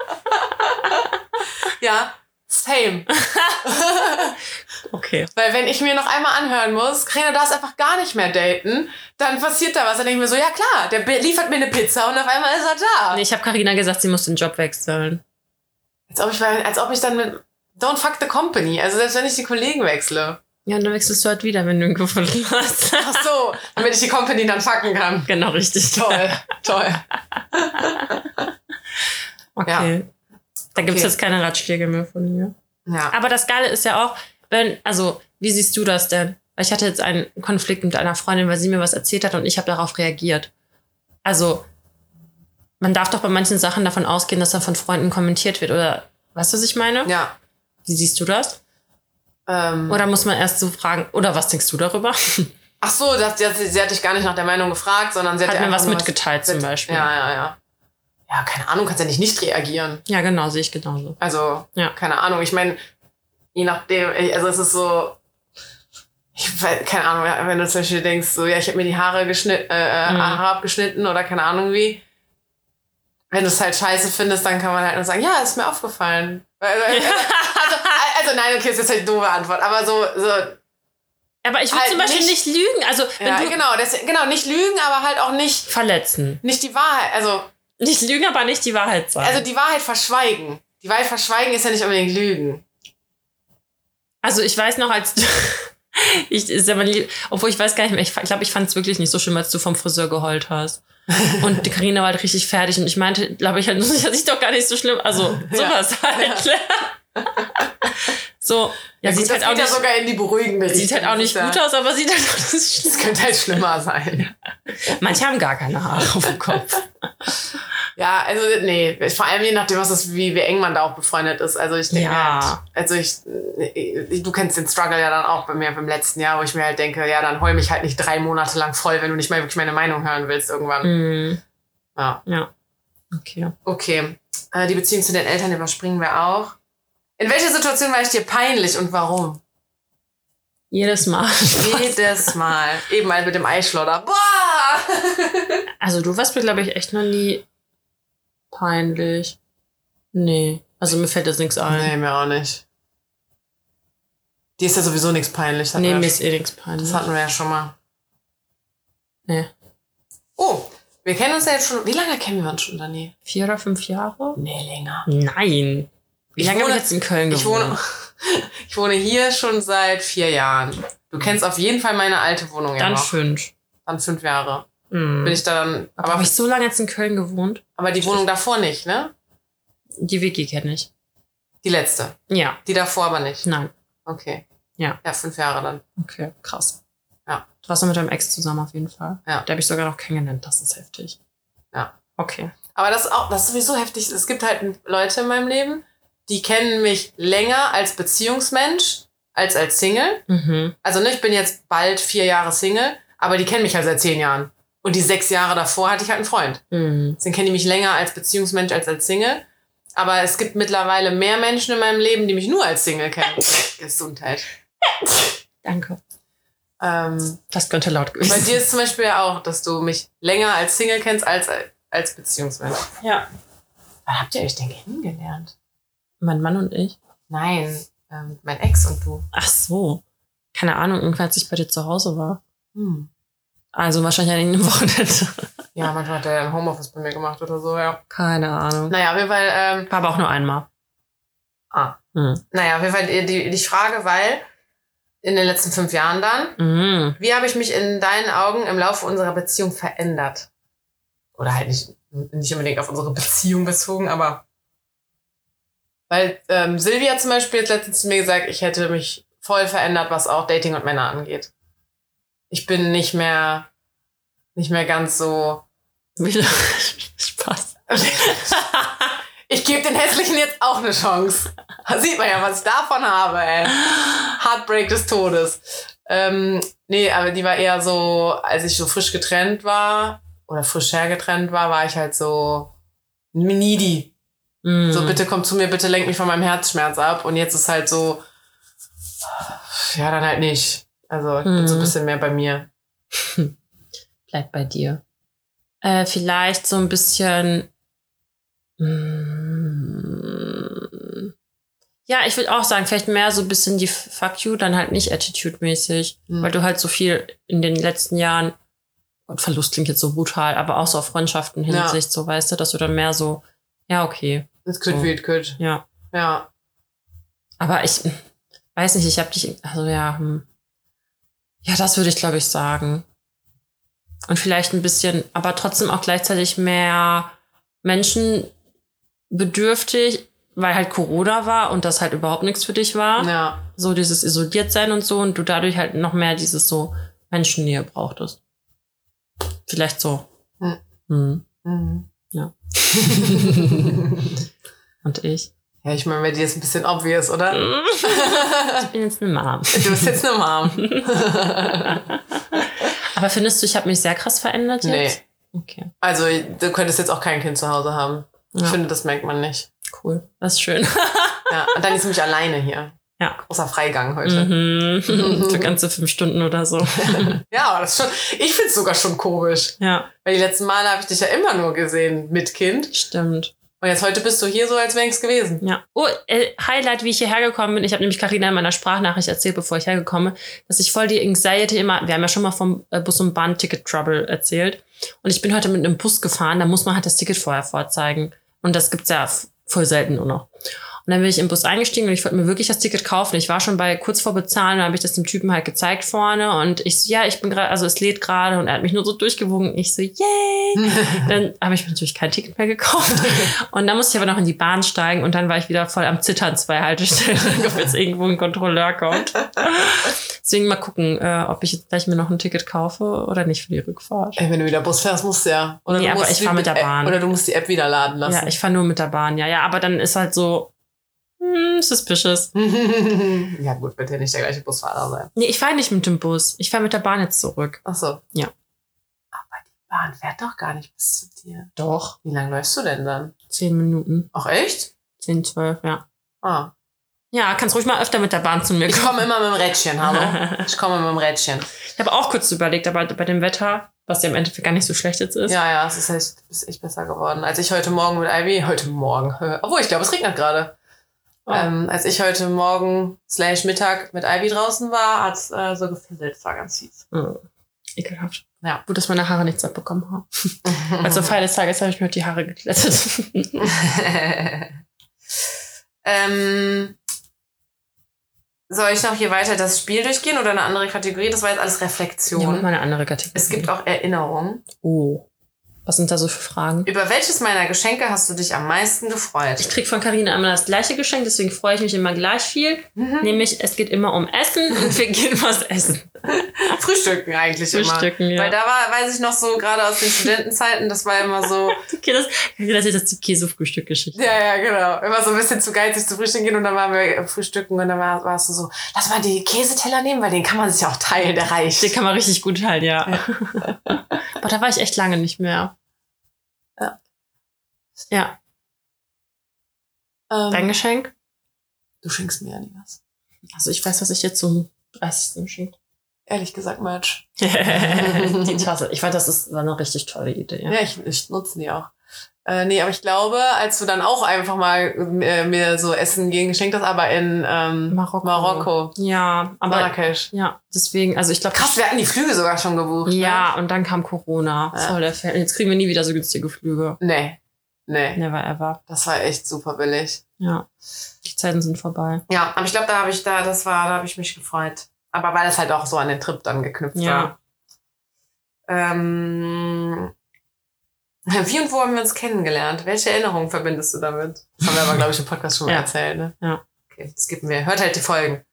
Speaker 2: Ja, same. [laughs]
Speaker 1: okay.
Speaker 2: Weil wenn ich mir noch einmal anhören muss, Karina darf einfach gar nicht mehr daten, dann passiert da was. Dann denke ich mir so, ja klar, der liefert mir eine Pizza und auf einmal ist er da.
Speaker 1: Nee, ich habe Karina gesagt, sie muss den Job wechseln.
Speaker 2: Als, ob ich, als ob ich dann mit Don't fuck the company, also selbst wenn ich die Kollegen wechsle.
Speaker 1: Ja, und dann wechselst du halt wieder, wenn du ihn gefunden hast. [laughs]
Speaker 2: Ach so, damit ich die Company dann fucken kann.
Speaker 1: genau, richtig.
Speaker 2: Toll, toll. [laughs]
Speaker 1: Okay. Da gibt's
Speaker 2: Okay.
Speaker 1: jetzt keine Ratschläge mehr von mir.
Speaker 2: Ja.
Speaker 1: Aber das Geile ist ja auch, wenn, also, wie siehst du das denn? Weil ich hatte jetzt einen Konflikt mit einer Freundin, weil sie mir was erzählt hat und ich habe darauf reagiert. Also, man darf doch bei manchen Sachen davon ausgehen, dass da von Freunden kommentiert wird, oder weißt du, was ich meine?
Speaker 2: Ja.
Speaker 1: Wie siehst du das?
Speaker 2: Ähm,
Speaker 1: Oder muss man erst so fragen, oder was denkst du darüber?
Speaker 2: ach so, das, das, sie hat dich gar nicht nach der Meinung gefragt, sondern sie hat,
Speaker 1: Hat mir was mitgeteilt zum Beispiel.
Speaker 2: Ja, ja, ja. Ja, keine Ahnung, kannst ja nicht nicht reagieren.
Speaker 1: Ja, genau, sehe ich genauso.
Speaker 2: Also,
Speaker 1: Ja.
Speaker 2: keine Ahnung. Ich meine, je nachdem, also es ist so, ich weiß, keine Ahnung, wenn du zum Beispiel denkst, so, ja, ich habe mir die Haare geschnitten, äh,
Speaker 1: Mhm.
Speaker 2: Haare abgeschnitten oder keine Ahnung wie. Wenn du es halt scheiße findest, dann kann man halt nur sagen, ja, ist mir aufgefallen. Also, also, also, also nein, okay, das ist jetzt halt eine doofe Antwort, aber so, so
Speaker 1: Aber ich will
Speaker 2: Halt
Speaker 1: zum Beispiel
Speaker 2: nicht-
Speaker 1: nicht, lügen. Also, wenn
Speaker 2: ja,
Speaker 1: du
Speaker 2: genau, das, genau, nicht lügen, aber halt auch nicht,
Speaker 1: verletzen.
Speaker 2: nicht die Wahrheit, also,
Speaker 1: Nicht lügen, aber nicht die Wahrheit sagen.
Speaker 2: also die Wahrheit verschweigen. Die Wahrheit verschweigen ist ja nicht unbedingt Lügen.
Speaker 1: Also ich weiß noch, als du, [laughs] ich, ist aber nie, obwohl ich weiß gar nicht mehr, ich glaube, ich fand es wirklich nicht so schlimm, als du vom Friseur geheult hast. [laughs] Und die Karina war halt richtig fertig und ich meinte, glaube ich, halt, [laughs] das ist doch gar nicht so schlimm. Also sowas halt. [laughs] So, ja,
Speaker 2: Ja,
Speaker 1: sieht
Speaker 2: gut,
Speaker 1: halt
Speaker 2: das
Speaker 1: auch
Speaker 2: geht ja
Speaker 1: nicht,
Speaker 2: sogar in die beruhigende Richtung.
Speaker 1: sieht halt auch nicht gut aus, aber sieht halt auch das [laughs] ist
Speaker 2: Das könnte halt schlimmer sein.
Speaker 1: Manche haben gar keine Haare auf dem Kopf.
Speaker 2: Ja, also nee, vor allem je nachdem, was das, wie, wie eng man da auch befreundet ist. Also ich denke
Speaker 1: Ja.
Speaker 2: halt, also ich, ich, du kennst den Struggle ja dann auch bei mir im letzten Jahr, wo ich mir halt denke, ja, dann heul mich halt nicht drei Monate lang voll, wenn du nicht mehr wirklich meine Meinung hören willst irgendwann.
Speaker 1: Hm,
Speaker 2: Ja,
Speaker 1: ja. Okay.
Speaker 2: okay. Äh, die Beziehung zu den Eltern überspringen wir auch. In welcher Situation war ich dir peinlich und warum?
Speaker 1: Jedes Mal. [laughs]
Speaker 2: Jedes Mal. Eben mal mit dem Eischlodder. Boah! [laughs]
Speaker 1: Also du warst mir, glaube ich, echt noch nie peinlich. Nee. Also mir fällt jetzt nichts ein.
Speaker 2: Nee, mir auch nicht. Die ist ja sowieso nichts peinlich.
Speaker 1: Nee, mir ist eh nichts peinlich.
Speaker 2: das hatten wir ja schon mal.
Speaker 1: Nee.
Speaker 2: Oh, wir kennen uns ja jetzt schon. Wie lange kennen wir uns schon, Dani?
Speaker 1: Vier oder fünf Jahre?
Speaker 2: Nee, länger.
Speaker 1: Nein. Wie
Speaker 2: Ich
Speaker 1: lange habe
Speaker 2: wohne-
Speaker 1: ich jetzt in Köln
Speaker 2: Ich
Speaker 1: gewohnt?
Speaker 2: wohne, [laughs] ich wohne hier schon seit vier Jahren. Du kennst auf jeden Fall meine alte Wohnung ja
Speaker 1: Dann
Speaker 2: noch.
Speaker 1: fünf.
Speaker 2: Dann fünf Jahre.
Speaker 1: Hm.
Speaker 2: Bin ich da dann.
Speaker 1: aber
Speaker 2: Aber,
Speaker 1: habe ich so lange jetzt in Köln gewohnt?
Speaker 2: aber die Wohnung davor nicht, ne?
Speaker 1: Die Wiki kenne ich.
Speaker 2: Die letzte.
Speaker 1: Ja.
Speaker 2: Die davor aber nicht.
Speaker 1: Nein.
Speaker 2: Okay.
Speaker 1: Ja.
Speaker 2: Ja, fünf Jahre dann.
Speaker 1: Okay, krass.
Speaker 2: Ja.
Speaker 1: Du warst noch mit deinem Ex zusammen auf jeden Fall.
Speaker 2: Ja.
Speaker 1: Der habe ich sogar noch kennengelernt. Das ist heftig.
Speaker 2: Ja.
Speaker 1: Okay.
Speaker 2: Aber das ist auch, das ist sowieso heftig. Es gibt halt Leute in meinem Leben, die kennen mich länger als Beziehungsmensch als als Single.
Speaker 1: Mhm.
Speaker 2: Also ne, ich bin jetzt bald vier Jahre Single, aber die kennen mich halt seit zehn Jahren. Und die sechs Jahre davor hatte ich halt einen Freund.
Speaker 1: Mhm.
Speaker 2: Deswegen kennen die mich länger als Beziehungsmensch als als Single. Aber es gibt mittlerweile mehr Menschen in meinem Leben, die mich nur als Single kennen. [laughs] Gesundheit.
Speaker 1: Danke.
Speaker 2: Ähm,
Speaker 1: Das könnte laut gewesen
Speaker 2: bei dir ist zum Beispiel ja auch, dass du mich länger als Single kennst als als Beziehungsmensch.
Speaker 1: Ja.
Speaker 2: Wann habt ihr euch denn kennengelernt?
Speaker 1: Mein Mann und ich.
Speaker 2: Nein, ähm, mein Ex und du.
Speaker 1: Ach so. Keine Ahnung, irgendwann als ich bei dir zu Hause war.
Speaker 2: Hm.
Speaker 1: Also wahrscheinlich an einem [laughs] Wochenende.
Speaker 2: Ja, manchmal hat er ein Homeoffice bei mir gemacht oder so, ja.
Speaker 1: Keine Ahnung.
Speaker 2: Naja, auf jeden Fall, ähm,
Speaker 1: War aber auch nur einmal.
Speaker 2: ah.
Speaker 1: Hm.
Speaker 2: Naja, auf jeden Fall die, die, die Frage, weil in den letzten fünf Jahren dann,
Speaker 1: Mhm.
Speaker 2: wie habe ich mich in deinen Augen im Laufe unserer Beziehung verändert? Oder halt nicht, nicht unbedingt auf unsere Beziehung bezogen, aber weil ähm, Silvia zum Beispiel hat letztens zu mir gesagt, ich hätte mich voll verändert, was auch Dating und Männer angeht. Ich bin nicht mehr, nicht mehr ganz so. [laughs]
Speaker 1: Spaß. [laughs]
Speaker 2: Ich gebe den Hässlichen jetzt auch eine Chance. Da sieht man ja, was ich davon habe, ey. Heartbreak des Todes. Ähm, nee, aber die war eher so, als ich so frisch getrennt war oder frisch hergetrennt war, war ich halt so needy. So, bitte komm zu mir, bitte lenk mich von meinem Herzschmerz ab. Und jetzt ist halt so, ja, dann halt nicht. Also ich bin so ein
Speaker 1: Mhm.
Speaker 2: bisschen mehr bei mir. [laughs]
Speaker 1: Bleib bei dir. Äh, vielleicht so ein bisschen. Mm, ja, ich würde auch sagen, vielleicht mehr so ein bisschen die Fuck you, dann halt nicht Attitude-mäßig.
Speaker 2: Mhm.
Speaker 1: Weil du halt so viel in den letzten Jahren, und Verlust klingt jetzt so brutal, aber auch so auf Freundschaften
Speaker 2: Ja.
Speaker 1: Hinsicht, so weißt du, dass du dann mehr so, ja, okay,
Speaker 2: It could
Speaker 1: So.
Speaker 2: wie it could.
Speaker 1: ja.
Speaker 2: Ja.
Speaker 1: Aber ich weiß nicht, ich habe dich, also ja, hm. ja, das würde ich glaube ich sagen. Und vielleicht ein bisschen, aber trotzdem auch gleichzeitig mehr menschenbedürftig, weil halt Corona war und das halt überhaupt nichts für dich war.
Speaker 2: Ja.
Speaker 1: So dieses isoliert sein und so und du dadurch halt noch mehr dieses so Menschennähe brauchtest. Vielleicht so.
Speaker 2: Hm.
Speaker 1: Hm.
Speaker 2: Mhm. [laughs]
Speaker 1: Und ich.
Speaker 2: Ja, ich meine, bei dir ist ein bisschen obvious, oder? [laughs]
Speaker 1: Ich bin jetzt eine Mom.
Speaker 2: Du bist jetzt eine Mom. [laughs]
Speaker 1: Aber findest du, ich habe mich sehr krass verändert
Speaker 2: nee.
Speaker 1: jetzt? Okay,
Speaker 2: Also, du könntest jetzt auch kein Kind zu Hause haben. Ich
Speaker 1: Ja.
Speaker 2: finde, das merkt man nicht.
Speaker 1: cool. Das ist schön.
Speaker 2: Ja, und dann ist nämlich alleine hier.
Speaker 1: Ja.
Speaker 2: Großer Freigang heute.
Speaker 1: Mhm. [laughs] Für ganze fünf Stunden oder so. [laughs]
Speaker 2: Ja, aber das ist schon, ich finde es sogar schon komisch.
Speaker 1: ja,
Speaker 2: Weil die letzten Male habe ich dich ja immer nur gesehen mit Kind.
Speaker 1: stimmt.
Speaker 2: Und jetzt heute bist du hier so, als wäre es gewesen.
Speaker 1: Ja. Oh, äh, Highlight, wie ich hierher gekommen bin. Ich habe nämlich Karina in meiner Sprachnachricht erzählt, bevor ich hergekommen bin, dass ich voll die Anxiety immer, wir haben ja schon mal vom äh, Bus- und Bahn-Ticket-Trouble erzählt. Und ich bin heute mit einem Bus gefahren, da muss man halt das Ticket vorher vorzeigen. Und das gibt's ja voll selten nur noch. Und dann bin ich im Bus eingestiegen und ich wollte mir wirklich das Ticket kaufen. Ich war schon bei kurz vor Bezahlen, dann habe ich das dem Typen halt gezeigt vorne und ich so, ja, ich bin gerade, also es lädt gerade und er hat mich nur so durchgewogen. Ich so, yay! [laughs] dann habe ich mir natürlich kein Ticket mehr gekauft. [laughs] Und dann musste ich aber noch in die Bahn steigen und dann war ich wieder voll am Zittern zwei Haltestellen, [laughs] ob jetzt irgendwo ein Kontrolleur kommt. Deswegen mal gucken, äh, ob ich jetzt gleich mir noch ein Ticket kaufe oder nicht für die Rückfahrt.
Speaker 2: Ey, wenn du wieder Bus fährst, musst du ja. Oder
Speaker 1: Nee,
Speaker 2: du
Speaker 1: aber ich
Speaker 2: die
Speaker 1: fahr mit der
Speaker 2: App-
Speaker 1: Bahn.
Speaker 2: Oder du musst die App wieder laden lassen.
Speaker 1: Ja, ich fahre nur mit der Bahn, ja. Ja, aber dann ist halt so, hm, suspicious. [laughs]
Speaker 2: ja, gut, wird ja nicht der gleiche Busfahrer sein.
Speaker 1: Nee, ich fahre nicht mit dem Bus. Ich fahre mit der Bahn jetzt zurück.
Speaker 2: Ach so.
Speaker 1: Ja.
Speaker 2: Aber die Bahn fährt doch gar nicht bis zu dir.
Speaker 1: Doch.
Speaker 2: Wie lange läufst du denn dann?
Speaker 1: Zehn Minuten.
Speaker 2: Ach, echt?
Speaker 1: Zehn, zwölf, ja.
Speaker 2: Ah.
Speaker 1: Ja, kannst ruhig mal öfter mit der Bahn zu mir
Speaker 2: Ich
Speaker 1: kommen.
Speaker 2: komme immer mit dem Rädchen, hallo. [laughs] Ich komme mit dem Rädchen.
Speaker 1: Ich habe auch kurz überlegt, aber bei dem Wetter, was ja im Endeffekt gar nicht so schlecht jetzt ist.
Speaker 2: Ja, ja, es ist echt, ist echt besser geworden. Als ich heute Morgen mit Ivy, heute Morgen, [laughs] obwohl ich glaube, es regnet gerade.
Speaker 1: Oh.
Speaker 2: Ähm, als ich heute Morgen slash Mittag mit Ivy draußen war, hat es äh, so gefisselt. Es war ganz fies.
Speaker 1: Hm. Ekelhaft.
Speaker 2: Ja.
Speaker 1: Gut, dass meine Haare nichts abbekommen haben. [laughs] Also Feier des Tages habe ich mir heute die Haare geglättet. [laughs]
Speaker 2: ähm, soll ich noch hier weiter das Spiel durchgehen oder eine andere Kategorie? Das war jetzt alles
Speaker 1: ja,
Speaker 2: Reflexion.
Speaker 1: mal eine andere Kategorie.
Speaker 2: es gibt auch Erinnerungen.
Speaker 1: Oh. Was sind da so für Fragen?
Speaker 2: Über welches meiner Geschenke hast du dich am meisten gefreut?
Speaker 1: Ich krieg von Karina immer das gleiche Geschenk, deswegen freue ich mich immer gleich viel.
Speaker 2: Mhm.
Speaker 1: Nämlich, es geht immer um Essen und wir [laughs] gehen was essen. [laughs]
Speaker 2: Frühstücken eigentlich immer.
Speaker 1: Frühstücken, ja.
Speaker 2: Weil da war, weiß ich noch so, gerade aus den Studentenzeiten, das war immer so, [laughs]
Speaker 1: Okay, das, Karina erzählt jetzt die Käsefrühstück-Geschichte.
Speaker 2: ja, ja, genau. Immer so ein bisschen zu geizig zu frühstücken gehen und dann waren wir frühstücken und dann war, warst du so, lass mal die Käseteller nehmen, weil den kann man sich ja auch teilen, der reicht.
Speaker 1: Den kann man richtig gut teilen, ja. Aber [laughs] da war ich echt lange nicht mehr.
Speaker 2: Ja.
Speaker 1: Ja.
Speaker 2: Ähm,
Speaker 1: Dein Geschenk?
Speaker 2: du schenkst mir ja nie was.
Speaker 1: Also ich weiß, was ich jetzt zum 30. geschenkt
Speaker 2: Ehrlich gesagt, Merch. [laughs]
Speaker 1: Die Tasse. Ich fand, das ist, war eine richtig tolle Idee. Ja.
Speaker 2: Ja, ich, ich nutze die auch. Äh, nee, aber ich glaube, als du dann auch einfach mal äh, mir so Essen gegen geschenkt hast, aber in ähm,
Speaker 1: Marokko.
Speaker 2: Marokko.
Speaker 1: Ja, aber
Speaker 2: Marrakesch.
Speaker 1: ja, deswegen, also ich glaube.
Speaker 2: Krass, wir hatten die Flüge sogar schon gebucht.
Speaker 1: Ja, und dann kam Corona.
Speaker 2: Ja.
Speaker 1: Voll der Fan. Jetzt kriegen wir nie wieder so günstige Flüge.
Speaker 2: Ne? Nee. Nee.
Speaker 1: Never ever.
Speaker 2: Das war echt super billig.
Speaker 1: Ja. Die Zeiten sind vorbei.
Speaker 2: Ja, aber ich glaube, da habe ich da, das war, da habe ich mich gefreut. Aber weil es halt auch so an den Trip dann geknüpft
Speaker 1: Ja.
Speaker 2: war. Ähm, wie und wo haben wir uns kennengelernt? Welche Erinnerungen verbindest du damit? Das haben wir aber, glaube ich, im Podcast schon mal
Speaker 1: Ja.
Speaker 2: erzählt, ne?
Speaker 1: Ja.
Speaker 2: Okay, das gibt mir. Hört halt die Folgen.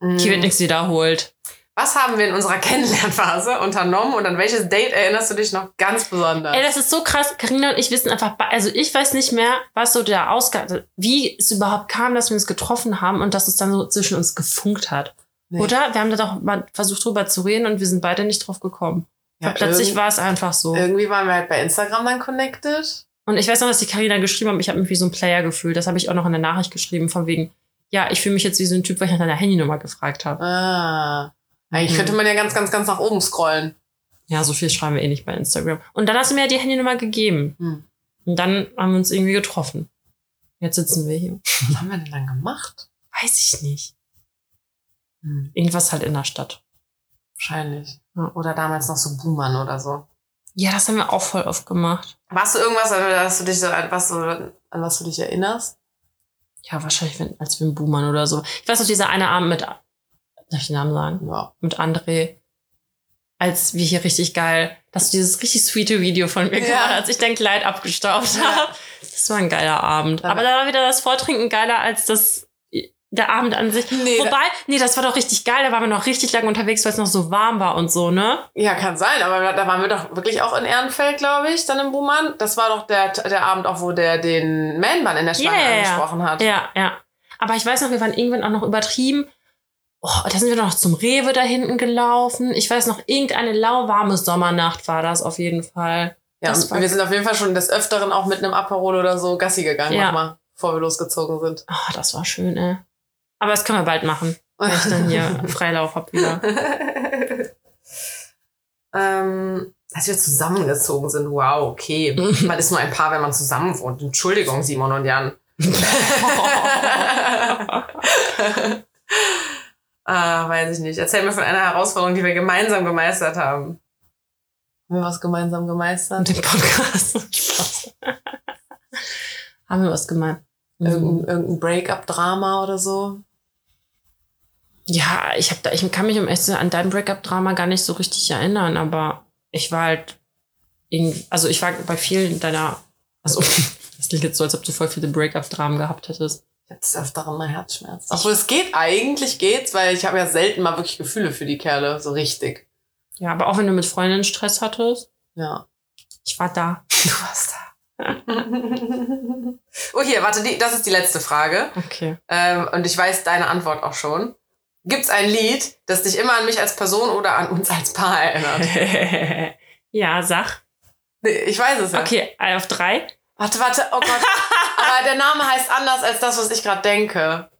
Speaker 2: Mhm.
Speaker 1: Hier wird nichts wiederholt.
Speaker 2: Was haben wir in unserer [laughs] Kennenlernphase unternommen und an welches Date erinnerst du dich noch ganz besonders?
Speaker 1: Ey, das ist so krass. Karina und ich wissen einfach, also ich weiß nicht mehr, was so der Ausgang, wie es überhaupt kam, dass wir uns getroffen haben und dass es dann so zwischen uns gefunkt hat.
Speaker 2: Nee.
Speaker 1: Oder? Wir haben da doch mal versucht drüber zu reden und wir sind beide nicht drauf gekommen.
Speaker 2: Ja,
Speaker 1: plötzlich war es einfach so.
Speaker 2: Irgendwie waren wir halt bei Instagram dann connected.
Speaker 1: Und ich weiß noch, dass die Karina geschrieben hat, ich habe mich wie so ein Player gefühlt. Das habe ich auch noch in der Nachricht geschrieben, von wegen, ja, ich fühle mich jetzt wie so ein Typ, weil ich nach deiner Handynummer gefragt habe.
Speaker 2: Ah. Eigentlich
Speaker 1: Mhm.
Speaker 2: könnte man ja ganz, ganz, ganz nach oben scrollen.
Speaker 1: Ja, so viel schreiben wir eh nicht bei Instagram. Und dann hast du mir ja die Handynummer gegeben.
Speaker 2: Hm.
Speaker 1: Und dann haben wir uns irgendwie getroffen. Jetzt sitzen wir hier.
Speaker 2: Was haben wir denn dann gemacht?
Speaker 1: Weiß ich nicht.
Speaker 2: Hm.
Speaker 1: Irgendwas halt in der Stadt.
Speaker 2: Wahrscheinlich. Oder damals noch so Boomern oder so.
Speaker 1: Ja, das haben wir auch voll oft gemacht.
Speaker 2: Warst du irgendwas, an was du dich, so- an was, an was du dich erinnerst?
Speaker 1: Ja, wahrscheinlich, wenn, als wir in Boomern oder so. Ich weiß noch, dieser eine Abend mit, darf ich den Namen sagen?
Speaker 2: Ja.
Speaker 1: Mit André. Als wir hier richtig geil, dass du dieses richtig sweete Video von mir
Speaker 2: Ja.
Speaker 1: gemacht hast, als ich dein Kleid abgestaubt
Speaker 2: Ja.
Speaker 1: habe. Das war ein geiler Abend.
Speaker 2: Aber
Speaker 1: da war wieder das Vortrinken geiler als das, der Abend an sich.
Speaker 2: Nee,
Speaker 1: Wobei, nee, das war doch richtig geil. Da waren wir noch richtig lange unterwegs, weil es noch so warm war und so, ne?
Speaker 2: Ja, kann sein, aber da- waren wir doch wirklich auch in Ehrenfeld, glaube ich, dann im Buhmann. Das war doch der, der Abend auch, wo der den Man-Bun in der Schlange
Speaker 1: ja.
Speaker 2: angesprochen hat.
Speaker 1: Ja, ja. Aber ich weiß noch, wir waren irgendwann auch noch übertrieben. Oh, da sind wir noch zum Rewe da hinten gelaufen. Ich weiß noch, irgendeine lauwarme Sommernacht war das auf jeden Fall.
Speaker 2: Ja, und wir sind auf jeden Fall schon des Öfteren auch mit einem Aperol oder so Gassi gegangen,
Speaker 1: Ja.
Speaker 2: nochmal, bevor wir losgezogen sind.
Speaker 1: Oh, das war schön, ey. Aber das können wir bald machen. Wenn ich dann hier [laughs] Freilauf hab wieder. [laughs]
Speaker 2: ähm, als wir zusammengezogen sind, wow, okay. [laughs] Man ist nur ein Paar, wenn man zusammen wohnt. Entschuldigung, Simon und Jan. ah, weiß ich nicht. Erzähl mir von einer Herausforderung, die wir gemeinsam gemeistert haben. Haben wir was gemeinsam gemeistert?
Speaker 1: Den Podcast. haben wir was gemeint?
Speaker 2: Irgendein, irgendein Break-up-Drama oder so?
Speaker 1: Ja, ich hab da, ich kann mich um echt an dein Breakup-Drama gar nicht so richtig erinnern, aber ich war halt, in, also ich war bei vielen deiner, also [laughs] das klingt jetzt so, als ob du voll viele Breakup-Dramen gehabt hättest.
Speaker 2: Jetzt öfter mal Herzschmerz. Obwohl es geht, eigentlich geht's, weil ich habe ja selten mal wirklich Gefühle für die Kerle, so richtig.
Speaker 1: Ja, aber auch wenn du mit Freundinnen Stress hattest.
Speaker 2: Ja.
Speaker 1: Ich war da. [laughs]
Speaker 2: Du warst da. [laughs] oh, hier, warte, die, das ist die letzte Frage.
Speaker 1: Okay.
Speaker 2: Ähm, und ich weiß deine Antwort auch schon. Gibt's ein Lied, das dich immer an mich als Person oder an uns als Paar erinnert? [laughs]
Speaker 1: ja, sag.
Speaker 2: Nee, ich weiß es ja.
Speaker 1: Okay, auf drei.
Speaker 2: Warte, warte, oh Gott. [laughs] Aber der Name heißt anders als das, was ich gerade denke.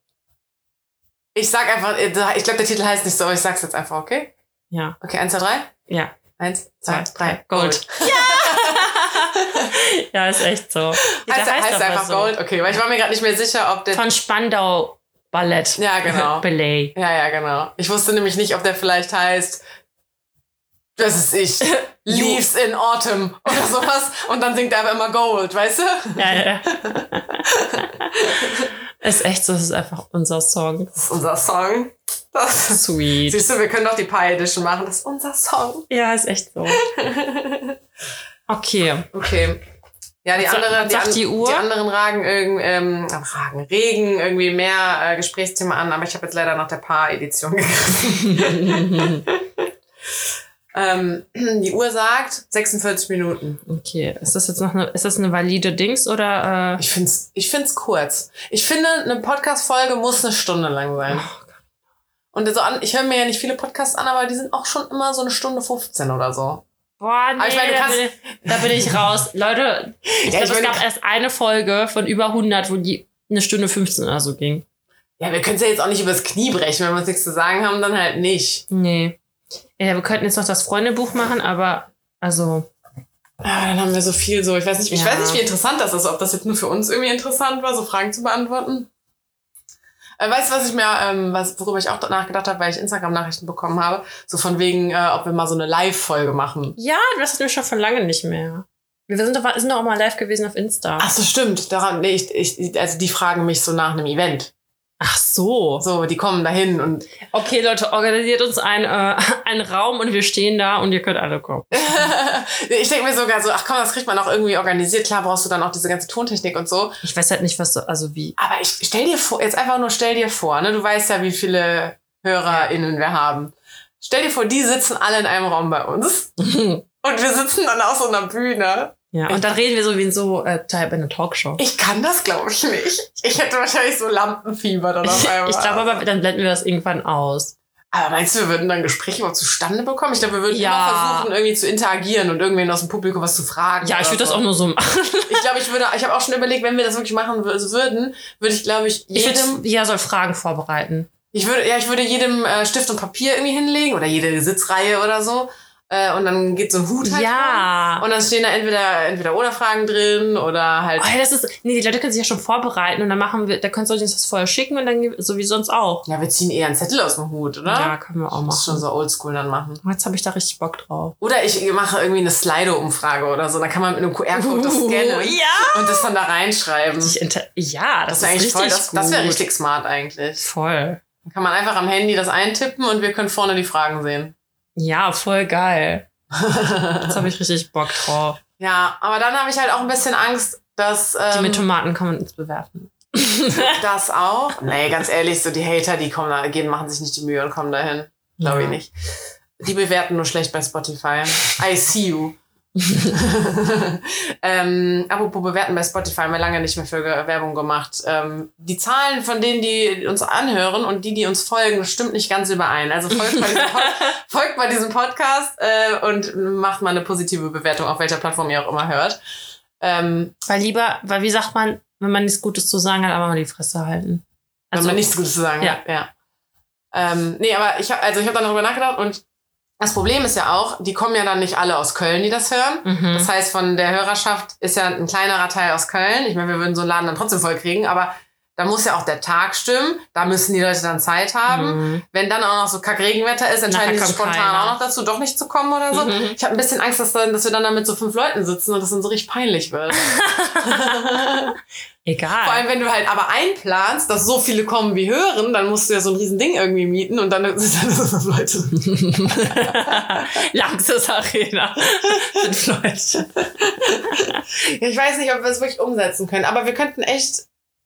Speaker 2: Ich sag einfach, ich glaube, der Titel heißt nicht so, aber ich sag's jetzt einfach, okay?
Speaker 1: Ja.
Speaker 2: Okay, eins, zwei, drei?
Speaker 1: Ja.
Speaker 2: Eins, zwei, drei.
Speaker 1: Gold. Gold. [laughs] Ja! ja, ist echt so.
Speaker 2: Ja, heißt, heißt, heißt einfach so. Gold? Okay, weil ich war mir gerade nicht mehr sicher, ob der.
Speaker 1: Von Spandau Ballett.
Speaker 2: Ja, genau. [laughs]
Speaker 1: Belay.
Speaker 2: Ja, ja, genau. Ich wusste nämlich nicht, ob der vielleicht heißt, das ist ich, [laughs] Leaves in Autumn oder [laughs] sowas. Und dann singt er aber immer Gold, weißt du?
Speaker 1: Ja, ja. ist echt so, das ist einfach unser Song.
Speaker 2: Das ist unser Song. Das
Speaker 1: ist Sweet.
Speaker 2: Siehst du, wir können doch die Pie Edition machen. Das ist unser Song.
Speaker 1: Ja, ist echt so. Okay.
Speaker 2: Okay. Ja, die, andere, die, an, die, die, anderen ragen, ähm, ragen, regen irgendwie mehr äh, Gesprächsthema an, aber ich habe jetzt leider nach der Paar-Edition [laughs] gegriffen. [laughs] ähm, [clears throat] die Uhr sagt 46 Minuten.
Speaker 1: Okay, ist das jetzt noch eine, ist das eine valide Dings oder? Äh?
Speaker 2: Ich find's, ich find's kurz. Ich finde, eine Podcast-Folge muss eine Stunde lang sein. Oh, und so an, ich höre mir ja nicht viele Podcasts an, aber die sind auch schon immer so eine Stunde 15 oder so.
Speaker 1: Boah, nee, ich meine, da, bin ich, da, bin ich, raus. Leute, ich ja, glaube, es gab erst eine Folge von über 100, wo die eine Stunde 15 oder so ging.
Speaker 2: Ja, wir können es ja jetzt auch nicht übers Knie brechen. Wenn wir uns nichts zu sagen haben, dann halt nicht.
Speaker 1: Nee. Ja, wir könnten jetzt noch das Freundebuch machen, aber also.
Speaker 2: Ja, dann haben wir so viel so. Ich weiß nicht, ich ja. weiß nicht, wie interessant das ist. Ob das jetzt nur für uns irgendwie interessant war, so Fragen zu beantworten. Äh, weißt du, was ich mir, ähm, was, worüber ich auch nachgedacht habe, weil ich Instagram-Nachrichten bekommen habe? So von wegen, äh, ob wir mal so eine Live-Folge machen.
Speaker 1: Ja, das hatten wir schon von lange nicht mehr. Wir sind doch, sind doch auch mal live gewesen auf Insta.
Speaker 2: Ach so, stimmt. Daran, nee, ich, ich, also die fragen mich so nach einem Event.
Speaker 1: Ach so.
Speaker 2: So, die kommen dahin und.
Speaker 1: Okay, Leute, organisiert uns ein, äh, einen Raum und wir stehen da und ihr könnt alle kommen. [laughs]
Speaker 2: ich denke mir sogar so, ach komm, das kriegt man auch irgendwie organisiert. Klar brauchst du dann auch diese ganze Tontechnik und so.
Speaker 1: Ich weiß halt nicht, was so, also wie.
Speaker 2: Aber ich stell dir vor, jetzt einfach nur stell dir vor, ne? Du weißt ja, wie viele HörerInnen wir haben. Stell dir vor, die sitzen alle in einem Raum bei uns. [laughs] und wir sitzen dann auf so einer Bühne.
Speaker 1: Ja, und dann reden wir so wie in so äh, Type in einer Talkshow.
Speaker 2: Ich kann das, glaube ich, nicht. Ich hätte wahrscheinlich so Lampenfieber dann auf [laughs] einmal.
Speaker 1: ich glaube aber, dann blenden wir das irgendwann aus.
Speaker 2: Aber meinst du, wir würden dann Gespräche überhaupt zustande bekommen? Ich glaube, wir würden ja. immer versuchen, irgendwie zu interagieren und irgendwen aus dem Publikum was zu fragen.
Speaker 1: Ja, ich würde so. das auch nur so machen. [laughs]
Speaker 2: ich glaube, ich würde, ich habe auch schon überlegt, wenn wir das wirklich machen würden, würde ich, glaube ich,
Speaker 1: jedem. Ich würde, ja, soll Fragen vorbereiten.
Speaker 2: Ich würde, ja, ich würde jedem äh, Stift und Papier irgendwie hinlegen oder jede Sitzreihe oder so äh, und dann geht so ein Hut halt
Speaker 1: ja.
Speaker 2: Rum, und dann stehen da entweder entweder oder Fragen drin oder halt.
Speaker 1: Oh, das ist, nee, die Leute können sich ja schon vorbereiten und dann machen wir, da könnt ihr uns das vorher schicken und dann so wie sonst auch.
Speaker 2: Ja, wir ziehen eher einen Zettel aus dem Hut, oder?
Speaker 1: Ja, können wir auch machen. Das
Speaker 2: ist schon so oldschool dann machen.
Speaker 1: Jetzt habe ich da richtig Bock drauf.
Speaker 2: Oder ich mache irgendwie eine Slido-Umfrage oder so. Dann kann man mit einem QR-Code uh, das scannen
Speaker 1: ja.
Speaker 2: und das dann da reinschreiben.
Speaker 1: Ja, das, das ist eigentlich
Speaker 2: voll. Das, das wäre richtig smart eigentlich.
Speaker 1: Voll.
Speaker 2: Dann kann man einfach am Handy das eintippen und wir können vorne die Fragen sehen.
Speaker 1: Ja, voll geil. Jetzt habe ich richtig Bock drauf.
Speaker 2: Ja, aber dann habe ich halt auch ein bisschen Angst, dass. Ähm,
Speaker 1: die mit Tomaten kann man uns bewerfen. [laughs]
Speaker 2: das auch? Nee, ganz ehrlich, so die Hater, die kommen da, gehen, machen sich nicht die Mühe und kommen dahin. Glaube ja. ich nicht. Die bewerten nur schlecht bei Spotify. I see you. [laughs] ähm, apropos bewerten bei Spotify, haben wir lange nicht mehr für Werbung gemacht. Ähm, die Zahlen von denen, die uns anhören und die, die uns folgen, stimmt nicht ganz überein. Also folgt mal diesem, Pod [laughs] folgt mal diesem Podcast äh, und macht mal eine positive Bewertung, auf welcher Plattform ihr auch immer hört. Ähm,
Speaker 1: weil lieber, weil wie sagt man, wenn man nichts Gutes zu sagen hat, aber mal die Fresse halten.
Speaker 2: wenn
Speaker 1: Also-
Speaker 2: man nichts Gutes zu sagen
Speaker 1: Ja.
Speaker 2: hat. Ja. Ähm, nee, aber ich habe also ich habe darüber nachgedacht und das Problem ist ja auch, die kommen ja dann nicht alle aus Köln, die das hören.
Speaker 1: Mhm.
Speaker 2: Das heißt, von der Hörerschaft ist ja ein kleinerer Teil aus Köln. Ich meine, wir würden so einen Laden dann trotzdem voll kriegen, aber da muss ja auch der Tag stimmen. Da müssen die Leute dann Zeit haben.
Speaker 1: Mhm.
Speaker 2: Wenn dann auch noch so Kack-Regenwetter ist, entscheiden die sich spontan
Speaker 1: keiner.
Speaker 2: auch noch dazu, doch nicht zu kommen oder so.
Speaker 1: Mhm.
Speaker 2: Ich habe ein bisschen Angst, dass, dann, dass wir dann da mit so fünf Leuten sitzen und das dann so richtig peinlich wird. [laughs] [laughs]
Speaker 1: Egal.
Speaker 2: Vor allem, wenn du halt aber einplanst, dass so viele kommen wie hören, dann musst du ja so ein riesen Ding irgendwie mieten und dann [laughs] [laughs] sind dann fünf Leute.
Speaker 1: Langstes Arena. Fünf Leute.
Speaker 2: Ja, ich weiß nicht, ob wir es wirklich umsetzen können, aber wir könnten echt.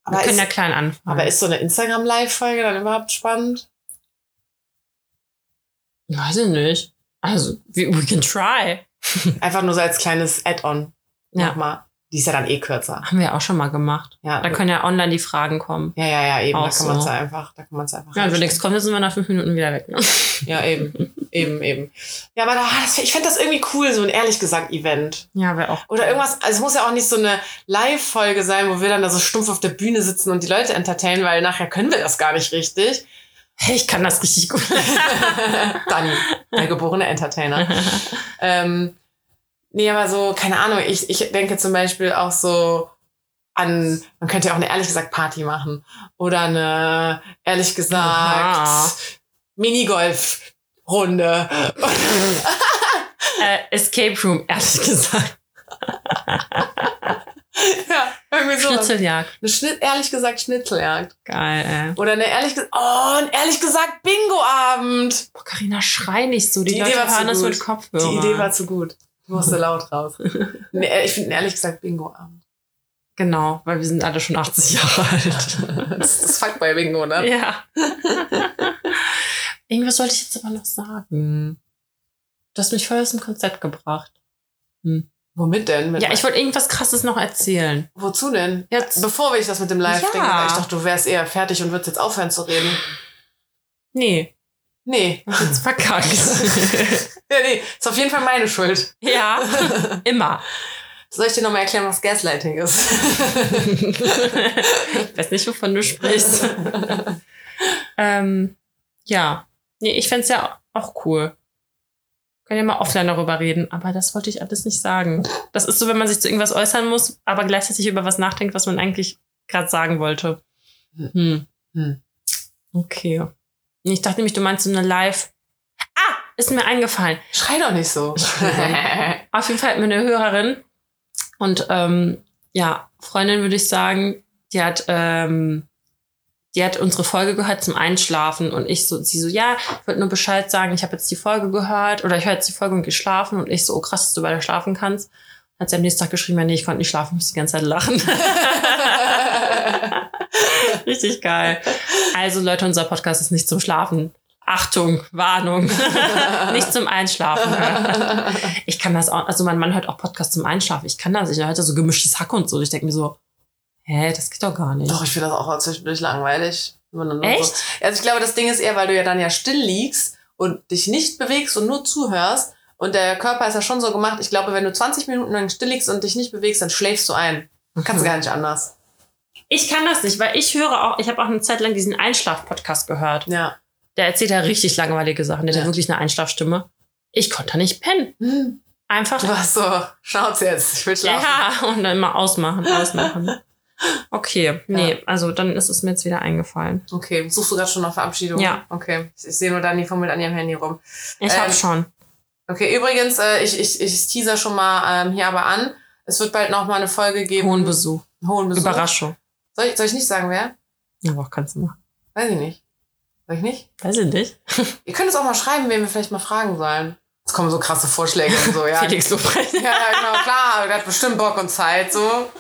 Speaker 1: Wir
Speaker 2: Aber
Speaker 1: können ja
Speaker 2: ist,
Speaker 1: klein anfangen.
Speaker 2: aber ist so eine Instagram-Live-Folge dann überhaupt spannend?
Speaker 1: Weiß ich nicht. Also, we, we can try.
Speaker 2: Einfach nur so als kleines Add-on.
Speaker 1: Ja.
Speaker 2: Nochmal. Die ist ja dann eh kürzer.
Speaker 1: Haben wir auch schon mal gemacht.
Speaker 2: Ja,
Speaker 1: Da können ja online die Fragen kommen.
Speaker 2: ja, ja, ja, eben.
Speaker 1: Auch
Speaker 2: da kann man es
Speaker 1: so.
Speaker 2: einfach, da kann man es einfach.
Speaker 1: Ja, wenn nichts kommt, dann sind wir nach fünf Minuten wieder weg. Ne? [laughs]
Speaker 2: Ja, eben, eben, eben. Ja, aber da, das, ich fände das irgendwie cool, so ein ehrlich gesagt Event.
Speaker 1: Ja, wäre auch.
Speaker 2: Oder irgendwas, also es muss ja auch nicht so eine Live-Folge sein, wo wir dann da so stumpf auf der Bühne sitzen und die Leute entertainen, weil nachher können wir das gar nicht richtig.
Speaker 1: Hey, ich kann das richtig gut. [laughs]
Speaker 2: Dani, der geborene Entertainer. [laughs] ähm, nee, aber so, keine Ahnung, ich, ich denke zum Beispiel auch so an, man könnte ja auch eine ehrlich gesagt Party machen. Oder eine, ehrlich gesagt. Minigolf-Runde. [laughs]
Speaker 1: äh, Escape Room, ehrlich gesagt. [laughs]
Speaker 2: ja, irgendwie so.
Speaker 1: Schnitzeljagd.
Speaker 2: Eine Schnitt, ehrlich gesagt Schnitzeljagd.
Speaker 1: Geil, ey.
Speaker 2: Oder eine ehrlich gesagt, oh, ein ehrlich gesagt Bingo-Abend.
Speaker 1: Boah, Carina, schrei nicht so. Die,
Speaker 2: Die
Speaker 1: Leute
Speaker 2: Idee war zu
Speaker 1: hören das
Speaker 2: gut.
Speaker 1: mit Kopfhörer.
Speaker 2: Die Idee war zu gut. [laughs] Ich musste laut raus. Nee, ich finde ehrlich gesagt Bingo-Abend.
Speaker 1: Genau, weil wir sind alle schon 80 Jahre alt. [laughs]
Speaker 2: Das ist das Fuckboy-Bingo, ne?
Speaker 1: ja. [laughs] Irgendwas wollte ich jetzt aber noch sagen. Du hast mich voll aus dem Konzept gebracht.
Speaker 2: Womit denn? Mit
Speaker 1: Ja, ich wollte irgendwas Krasses noch erzählen.
Speaker 2: Wozu denn?
Speaker 1: Jetzt.
Speaker 2: Bevor ich das mit dem Live-Ding
Speaker 1: Ja.
Speaker 2: weil ich dachte, du wärst eher fertig und würdest jetzt aufhören zu reden.
Speaker 1: Nee,
Speaker 2: Nee.
Speaker 1: jetzt verkackt. [laughs]
Speaker 2: Ja, nee. Ist auf jeden Fall meine Schuld.
Speaker 1: ja, immer.
Speaker 2: Soll ich dir nochmal erklären, was Gaslighting ist?
Speaker 1: ich weiß nicht, wovon du sprichst. ähm, ja. Nee, ich fänd's ja auch cool. Können ja mal offline darüber reden, aber das wollte ich alles nicht sagen. Das ist so, wenn man sich zu irgendwas äußern muss, aber gleichzeitig über was nachdenkt, was man eigentlich gerade sagen wollte. Hm.
Speaker 2: Hm.
Speaker 1: Okay. Ich dachte nämlich, du meinst so eine Live. Ah, ist mir eingefallen.
Speaker 2: Schrei doch nicht so. [laughs]
Speaker 1: Auf jeden Fall hat mir eine Hörerin und ähm, ja, Freundin würde ich sagen, die hat, ähm, die hat unsere Folge gehört zum Einschlafen und ich so, sie so, ja, ich wollte nur Bescheid sagen, ich habe jetzt die Folge gehört oder ich höre jetzt die Folge und geschlafen und ich so, oh krass, dass du beide schlafen kannst. Hat sie am nächsten Tag geschrieben, ja, nee, ich konnte nicht schlafen, musste die ganze Zeit lachen. [laughs] Richtig geil. Also Leute, unser Podcast ist nicht zum Schlafen. Achtung, Warnung. [laughs] nicht zum Einschlafen. Ich kann das auch, also mein Mann hört auch Podcast zum Einschlafen. Ich kann das hört ja so gemischtes Hack und so. Ich denke mir so, hä, das geht doch gar nicht.
Speaker 2: Doch, ich finde das auch zwischendurch langweilig.
Speaker 1: Echt?
Speaker 2: So. Also ich glaube, das Ding ist eher, weil du ja dann ja still liegst und dich nicht bewegst und nur zuhörst. Und der Körper ist ja schon so gemacht. Ich glaube, wenn du 20 Minuten lang still liegst und dich nicht bewegst, dann schläfst du ein. Kannst du [laughs] gar nicht anders.
Speaker 1: Ich kann das nicht, weil ich höre auch, ich habe auch eine Zeit lang diesen Einschlaf-Podcast gehört.
Speaker 2: Ja.
Speaker 1: Der erzählt ja richtig langweilige Sachen. Der hat
Speaker 2: Ja.
Speaker 1: ja wirklich eine Einschlafstimme. Ich konnte da nicht pennen.
Speaker 2: Hm. [laughs]
Speaker 1: Einfach.
Speaker 2: Du warst so, schaut's jetzt, ich will schlafen.
Speaker 1: Ja, und dann mal ausmachen, ausmachen. [laughs] Okay, nee, also dann ist es mir jetzt wieder eingefallen.
Speaker 2: Okay, suchst du gerade schon nach Verabschiedung?
Speaker 1: Ja.
Speaker 2: Okay, ich, ich sehe nur Dani fummelt an ihrem Handy rum.
Speaker 1: Ich
Speaker 2: Ähm,
Speaker 1: hab schon.
Speaker 2: Okay, übrigens, äh, ich, ich, ich teaser schon mal ähm, hier aber an. Es wird bald noch mal eine Folge geben.
Speaker 1: Hohen Besuch.
Speaker 2: Hohen Besuch.
Speaker 1: Überraschung.
Speaker 2: Soll ich, soll ich nicht sagen, wer?
Speaker 1: Ja, aber kannst du machen.
Speaker 2: Weiß ich nicht. Soll ich nicht?
Speaker 1: Weiß ich nicht. [laughs]
Speaker 2: Ihr könnt es auch mal schreiben, wen wir vielleicht mal fragen sollen. Es kommen so krasse Vorschläge und so, ja. [laughs]
Speaker 1: Felix Lobrecht.
Speaker 2: Ja, genau, klar, der hat bestimmt Bock und Zeit, so.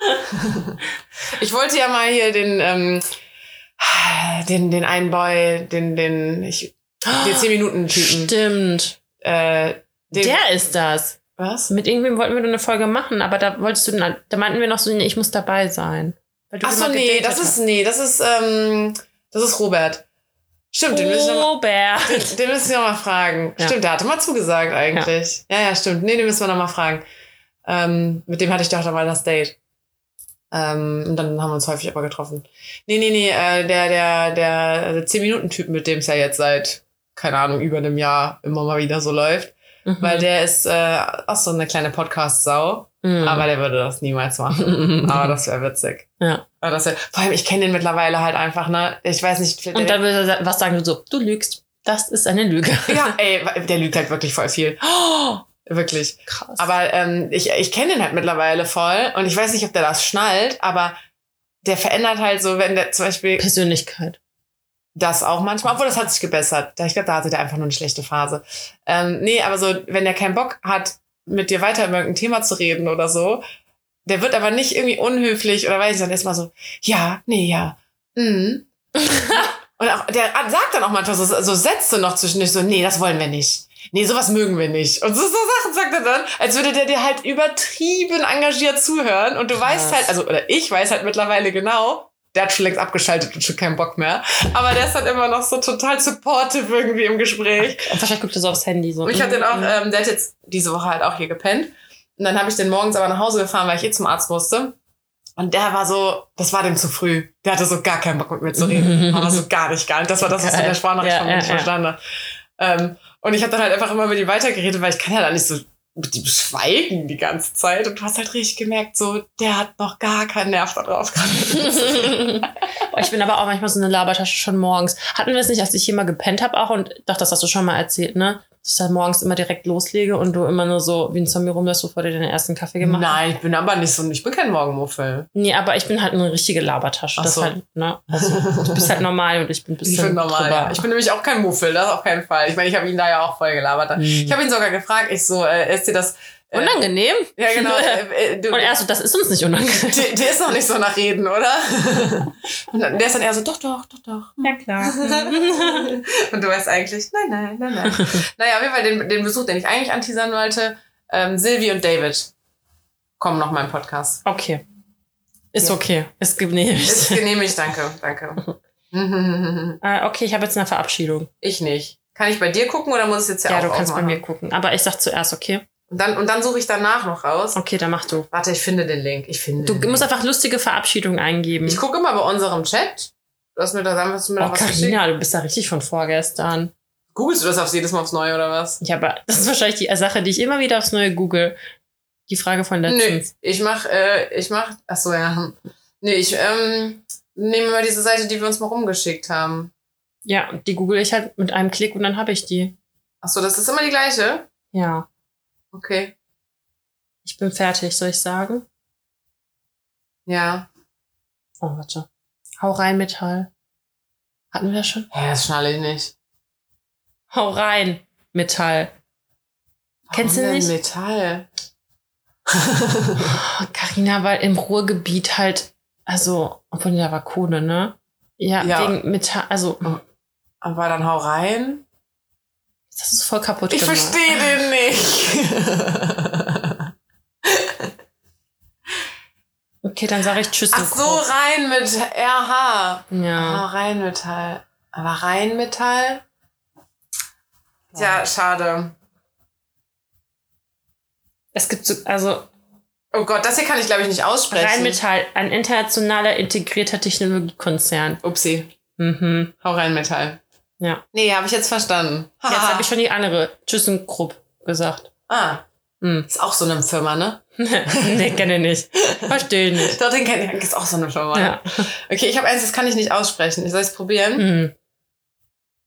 Speaker 2: [laughs] Ich wollte ja mal hier den, ähm, den, den einen Boy, den, den, ich, den 10-Minuten-Typen,
Speaker 1: Stimmt.
Speaker 2: Äh,
Speaker 1: Der ist das.
Speaker 2: was?
Speaker 1: Mit irgendwem wollten wir eine Folge machen, aber da wolltest du, dann- da meinten wir noch so, nee, ich muss dabei sein.
Speaker 2: Ach so, nee, das ist, nee, das ist, ähm, das ist Robert. Stimmt, den müssen wir den, [laughs] den müssen wir noch mal fragen.
Speaker 1: Ja.
Speaker 2: Stimmt, der hatte mal zugesagt eigentlich. Ja, ja, stimmt. Nee, den müssen wir noch mal fragen. Ähm, mit dem hatte ich doch da mal das Date. Ähm, und dann haben wir uns häufig aber getroffen. Nee, nee, nee, äh, der, der, der 10-Minuten-Typ, mit dem es ja jetzt seit, keine Ahnung, über einem Jahr immer mal wieder so läuft.
Speaker 1: Mhm.
Speaker 2: Weil der ist äh, auch so eine kleine Podcast-Sau.
Speaker 1: Mhm.
Speaker 2: Aber der würde das niemals machen. [laughs] aber das wäre witzig.
Speaker 1: Ja.
Speaker 2: Aber das wär, vor allem, ich kenne den mittlerweile halt einfach, ne? Ich weiß nicht.
Speaker 1: Und dann will er was sagen, so, du lügst. Das ist eine Lüge. [laughs]
Speaker 2: ja, ey, der lügt halt wirklich voll viel. [gasps] Wirklich.
Speaker 1: Krass.
Speaker 2: Aber ähm, ich, ich kenne den halt mittlerweile voll und ich weiß nicht, ob der das schnallt, aber der verändert halt so, wenn der zum Beispiel
Speaker 1: Persönlichkeit.
Speaker 2: Das auch manchmal, obwohl das hat sich gebessert. Da- Ich glaube, da hatte der einfach nur eine schlechte Phase. Ähm, nee, aber so, wenn der keinen Bock hat, mit dir weiter über irgendein Thema zu reden oder so, der wird aber nicht irgendwie unhöflich oder weiß ich dann erstmal so, ja, nee, ja, mm. [laughs] Und auch, der sagt dann auch manchmal so, so Sätze noch zwischendurch so, nee, das wollen wir nicht. Nee, sowas mögen wir nicht. Und so, so Sachen sagt er dann, als würde der dir halt übertrieben engagiert zuhören. Und du weißt
Speaker 1: Krass.
Speaker 2: halt, also, oder ich weiß halt mittlerweile genau, der hat schon längst abgeschaltet und schon keinen Bock mehr. Aber der ist dann immer noch so total supportive irgendwie im Gespräch.
Speaker 1: Und wahrscheinlich guckt er so aufs Handy. So.
Speaker 2: Und ich habe den auch,
Speaker 1: Mhm.
Speaker 2: ähm, der hat jetzt diese Woche halt auch hier gepennt. Und dann habe ich den morgens aber nach Hause gefahren, weil ich eh zum Arzt musste. Und der war so, das war dem zu früh. Der hatte so gar keinen Bock mit mir zu reden. [laughs] aber so gar nicht, gar nicht. Das war das, was ich in der Sprachnachricht
Speaker 1: Ja,
Speaker 2: von mir
Speaker 1: ja,
Speaker 2: nicht
Speaker 1: ja.
Speaker 2: verstanden habe. Ähm, und ich habe dann halt einfach immer mit ihm weitergeredet, weil ich kann ja da nicht so mit ihm schweigen die ganze Zeit. Und du hast halt richtig gemerkt, so, der hat noch gar keinen Nerv da drauf [laughs]
Speaker 1: ich bin aber auch manchmal so eine Labertasche schon morgens. Hatten wir es nicht, als ich hier mal gepennt habe auch und doch, das hast du schon mal erzählt, ne? Dass ich halt morgens immer direkt loslege und du immer nur so wie ein Zombie rumläufst, bevor du deinen ersten Kaffee gemacht hast.
Speaker 2: Nein, ich bin aber nicht so, ich bin kein Morgenmuffel.
Speaker 1: Nee, aber ich bin halt eine richtige Labertasche.
Speaker 2: Ach
Speaker 1: Das
Speaker 2: so.
Speaker 1: halt, ne? Also, du bist halt normal und ich bin ein bisschen
Speaker 2: Ich bin normal, ja. Ich bin nämlich auch kein Muffel, das auf keinen Fall. Ich meine, ich habe ihn da ja auch voll gelabert.
Speaker 1: Mhm.
Speaker 2: Ich habe ihn sogar gefragt, ich so, äh, ist dir das... Äh,
Speaker 1: Unangenehm?
Speaker 2: Ja, genau. [laughs] Äh, äh, du,
Speaker 1: Und er so, das ist uns nicht unangenehm.
Speaker 2: dir, dir ist noch nicht so nach Reden, oder? [laughs] Und dann, der ist dann eher so, doch, doch, doch, doch.
Speaker 1: Ja, klar. [laughs]
Speaker 2: Und du weißt eigentlich, nein, nein, nein, nein. naja, auf jeden Fall den, den Besuch, den ich eigentlich anteasern wollte, ähm, Silvi und David kommen noch mal im Podcast.
Speaker 1: Okay. Ist
Speaker 2: Ja.
Speaker 1: okay. Ist genehmigt.
Speaker 2: Ist genehmigt, danke, danke.
Speaker 1: Äh, okay, ich habe jetzt eine Verabschiedung.
Speaker 2: ich nicht. Kann ich bei dir gucken oder muss es jetzt ja,
Speaker 1: Ja,
Speaker 2: auch
Speaker 1: du kannst bei mir gucken. Aber ich sag zuerst, okay?
Speaker 2: Und dann, und dann suche ich danach noch raus.
Speaker 1: Okay, dann mach du.
Speaker 2: Warte, ich finde den Link. Ich finde
Speaker 1: Du musst
Speaker 2: Link.
Speaker 1: einfach lustige Verabschiedungen eingeben.
Speaker 2: Ich gucke immer bei unserem Chat. Du hast mir da, hast du mir
Speaker 1: oh,
Speaker 2: da was.
Speaker 1: Carina, du bist da richtig von vorgestern.
Speaker 2: Googlest du das aufs jedes Mal aufs Neue oder was?
Speaker 1: Ja, aber das ist wahrscheinlich die Sache, die ich immer wieder aufs Neue google. Die Frage von
Speaker 2: Nö,
Speaker 1: letztens.
Speaker 2: ich mach, äh, ich mach, ach so, ja. Nee, ich, ähm, nehme mal diese Seite, die wir uns mal rumgeschickt haben.
Speaker 1: Ja, die google ich halt mit einem Klick und dann habe ich die.
Speaker 2: Ach so, das ist immer die gleiche?
Speaker 1: Ja,
Speaker 2: Okay.
Speaker 1: ich bin fertig, soll ich sagen?
Speaker 2: Ja.
Speaker 1: Oh, warte. Hau rein, Metall. Hatten wir das schon?
Speaker 2: Ja, das schnalle ich nicht.
Speaker 1: Hau rein, Metall. Kennst du
Speaker 2: Warum denn
Speaker 1: nicht?
Speaker 2: Metall. [laughs]
Speaker 1: Carina, weil im Ruhrgebiet halt, also, obwohl da war Kohle, ne? Ja,
Speaker 2: Ja.
Speaker 1: wegen Metall, also,
Speaker 2: Aber dann hau rein.
Speaker 1: Das ist voll kaputt
Speaker 2: Ich verstehe den nicht. [laughs]
Speaker 1: Okay, dann sage ich Tschüss.
Speaker 2: Ach so,
Speaker 1: Kross.
Speaker 2: rein mit RH.
Speaker 1: Ja.
Speaker 2: Ah, Rheinmetall. Aber Rheinmetall? Ja, schade.
Speaker 1: Es gibt so, also
Speaker 2: Oh Gott, das hier kann ich glaube ich nicht aussprechen.
Speaker 1: Rheinmetall, ein internationaler integrierter Technologiekonzern.
Speaker 2: Upsi.
Speaker 1: Mhm.
Speaker 2: Hau Rheinmetall.
Speaker 1: Ja.
Speaker 2: Nee, habe ich jetzt verstanden.
Speaker 1: Jetzt habe ich schon die andere ThyssenKrupp gesagt.
Speaker 2: Ah,
Speaker 1: Hm.
Speaker 2: ist auch so eine Firma, ne? [laughs]
Speaker 1: nee, kenne ich nicht. Verstehe nicht.
Speaker 2: Doch, den kenne ich. Ist auch so eine Firma.
Speaker 1: Ja.
Speaker 2: Okay, ich habe eins, das kann ich nicht aussprechen. Ich soll es probieren.
Speaker 1: Mhm.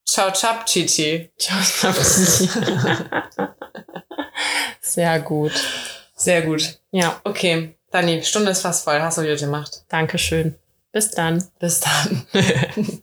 Speaker 2: Ciao, Chap, Chichi.
Speaker 1: Sehr gut.
Speaker 2: Sehr gut.
Speaker 1: Ja,
Speaker 2: Okay, Dani, Stunde ist fast voll. Hast du gut gemacht.
Speaker 1: danke schön. Bis dann.
Speaker 2: Bis dann. [laughs]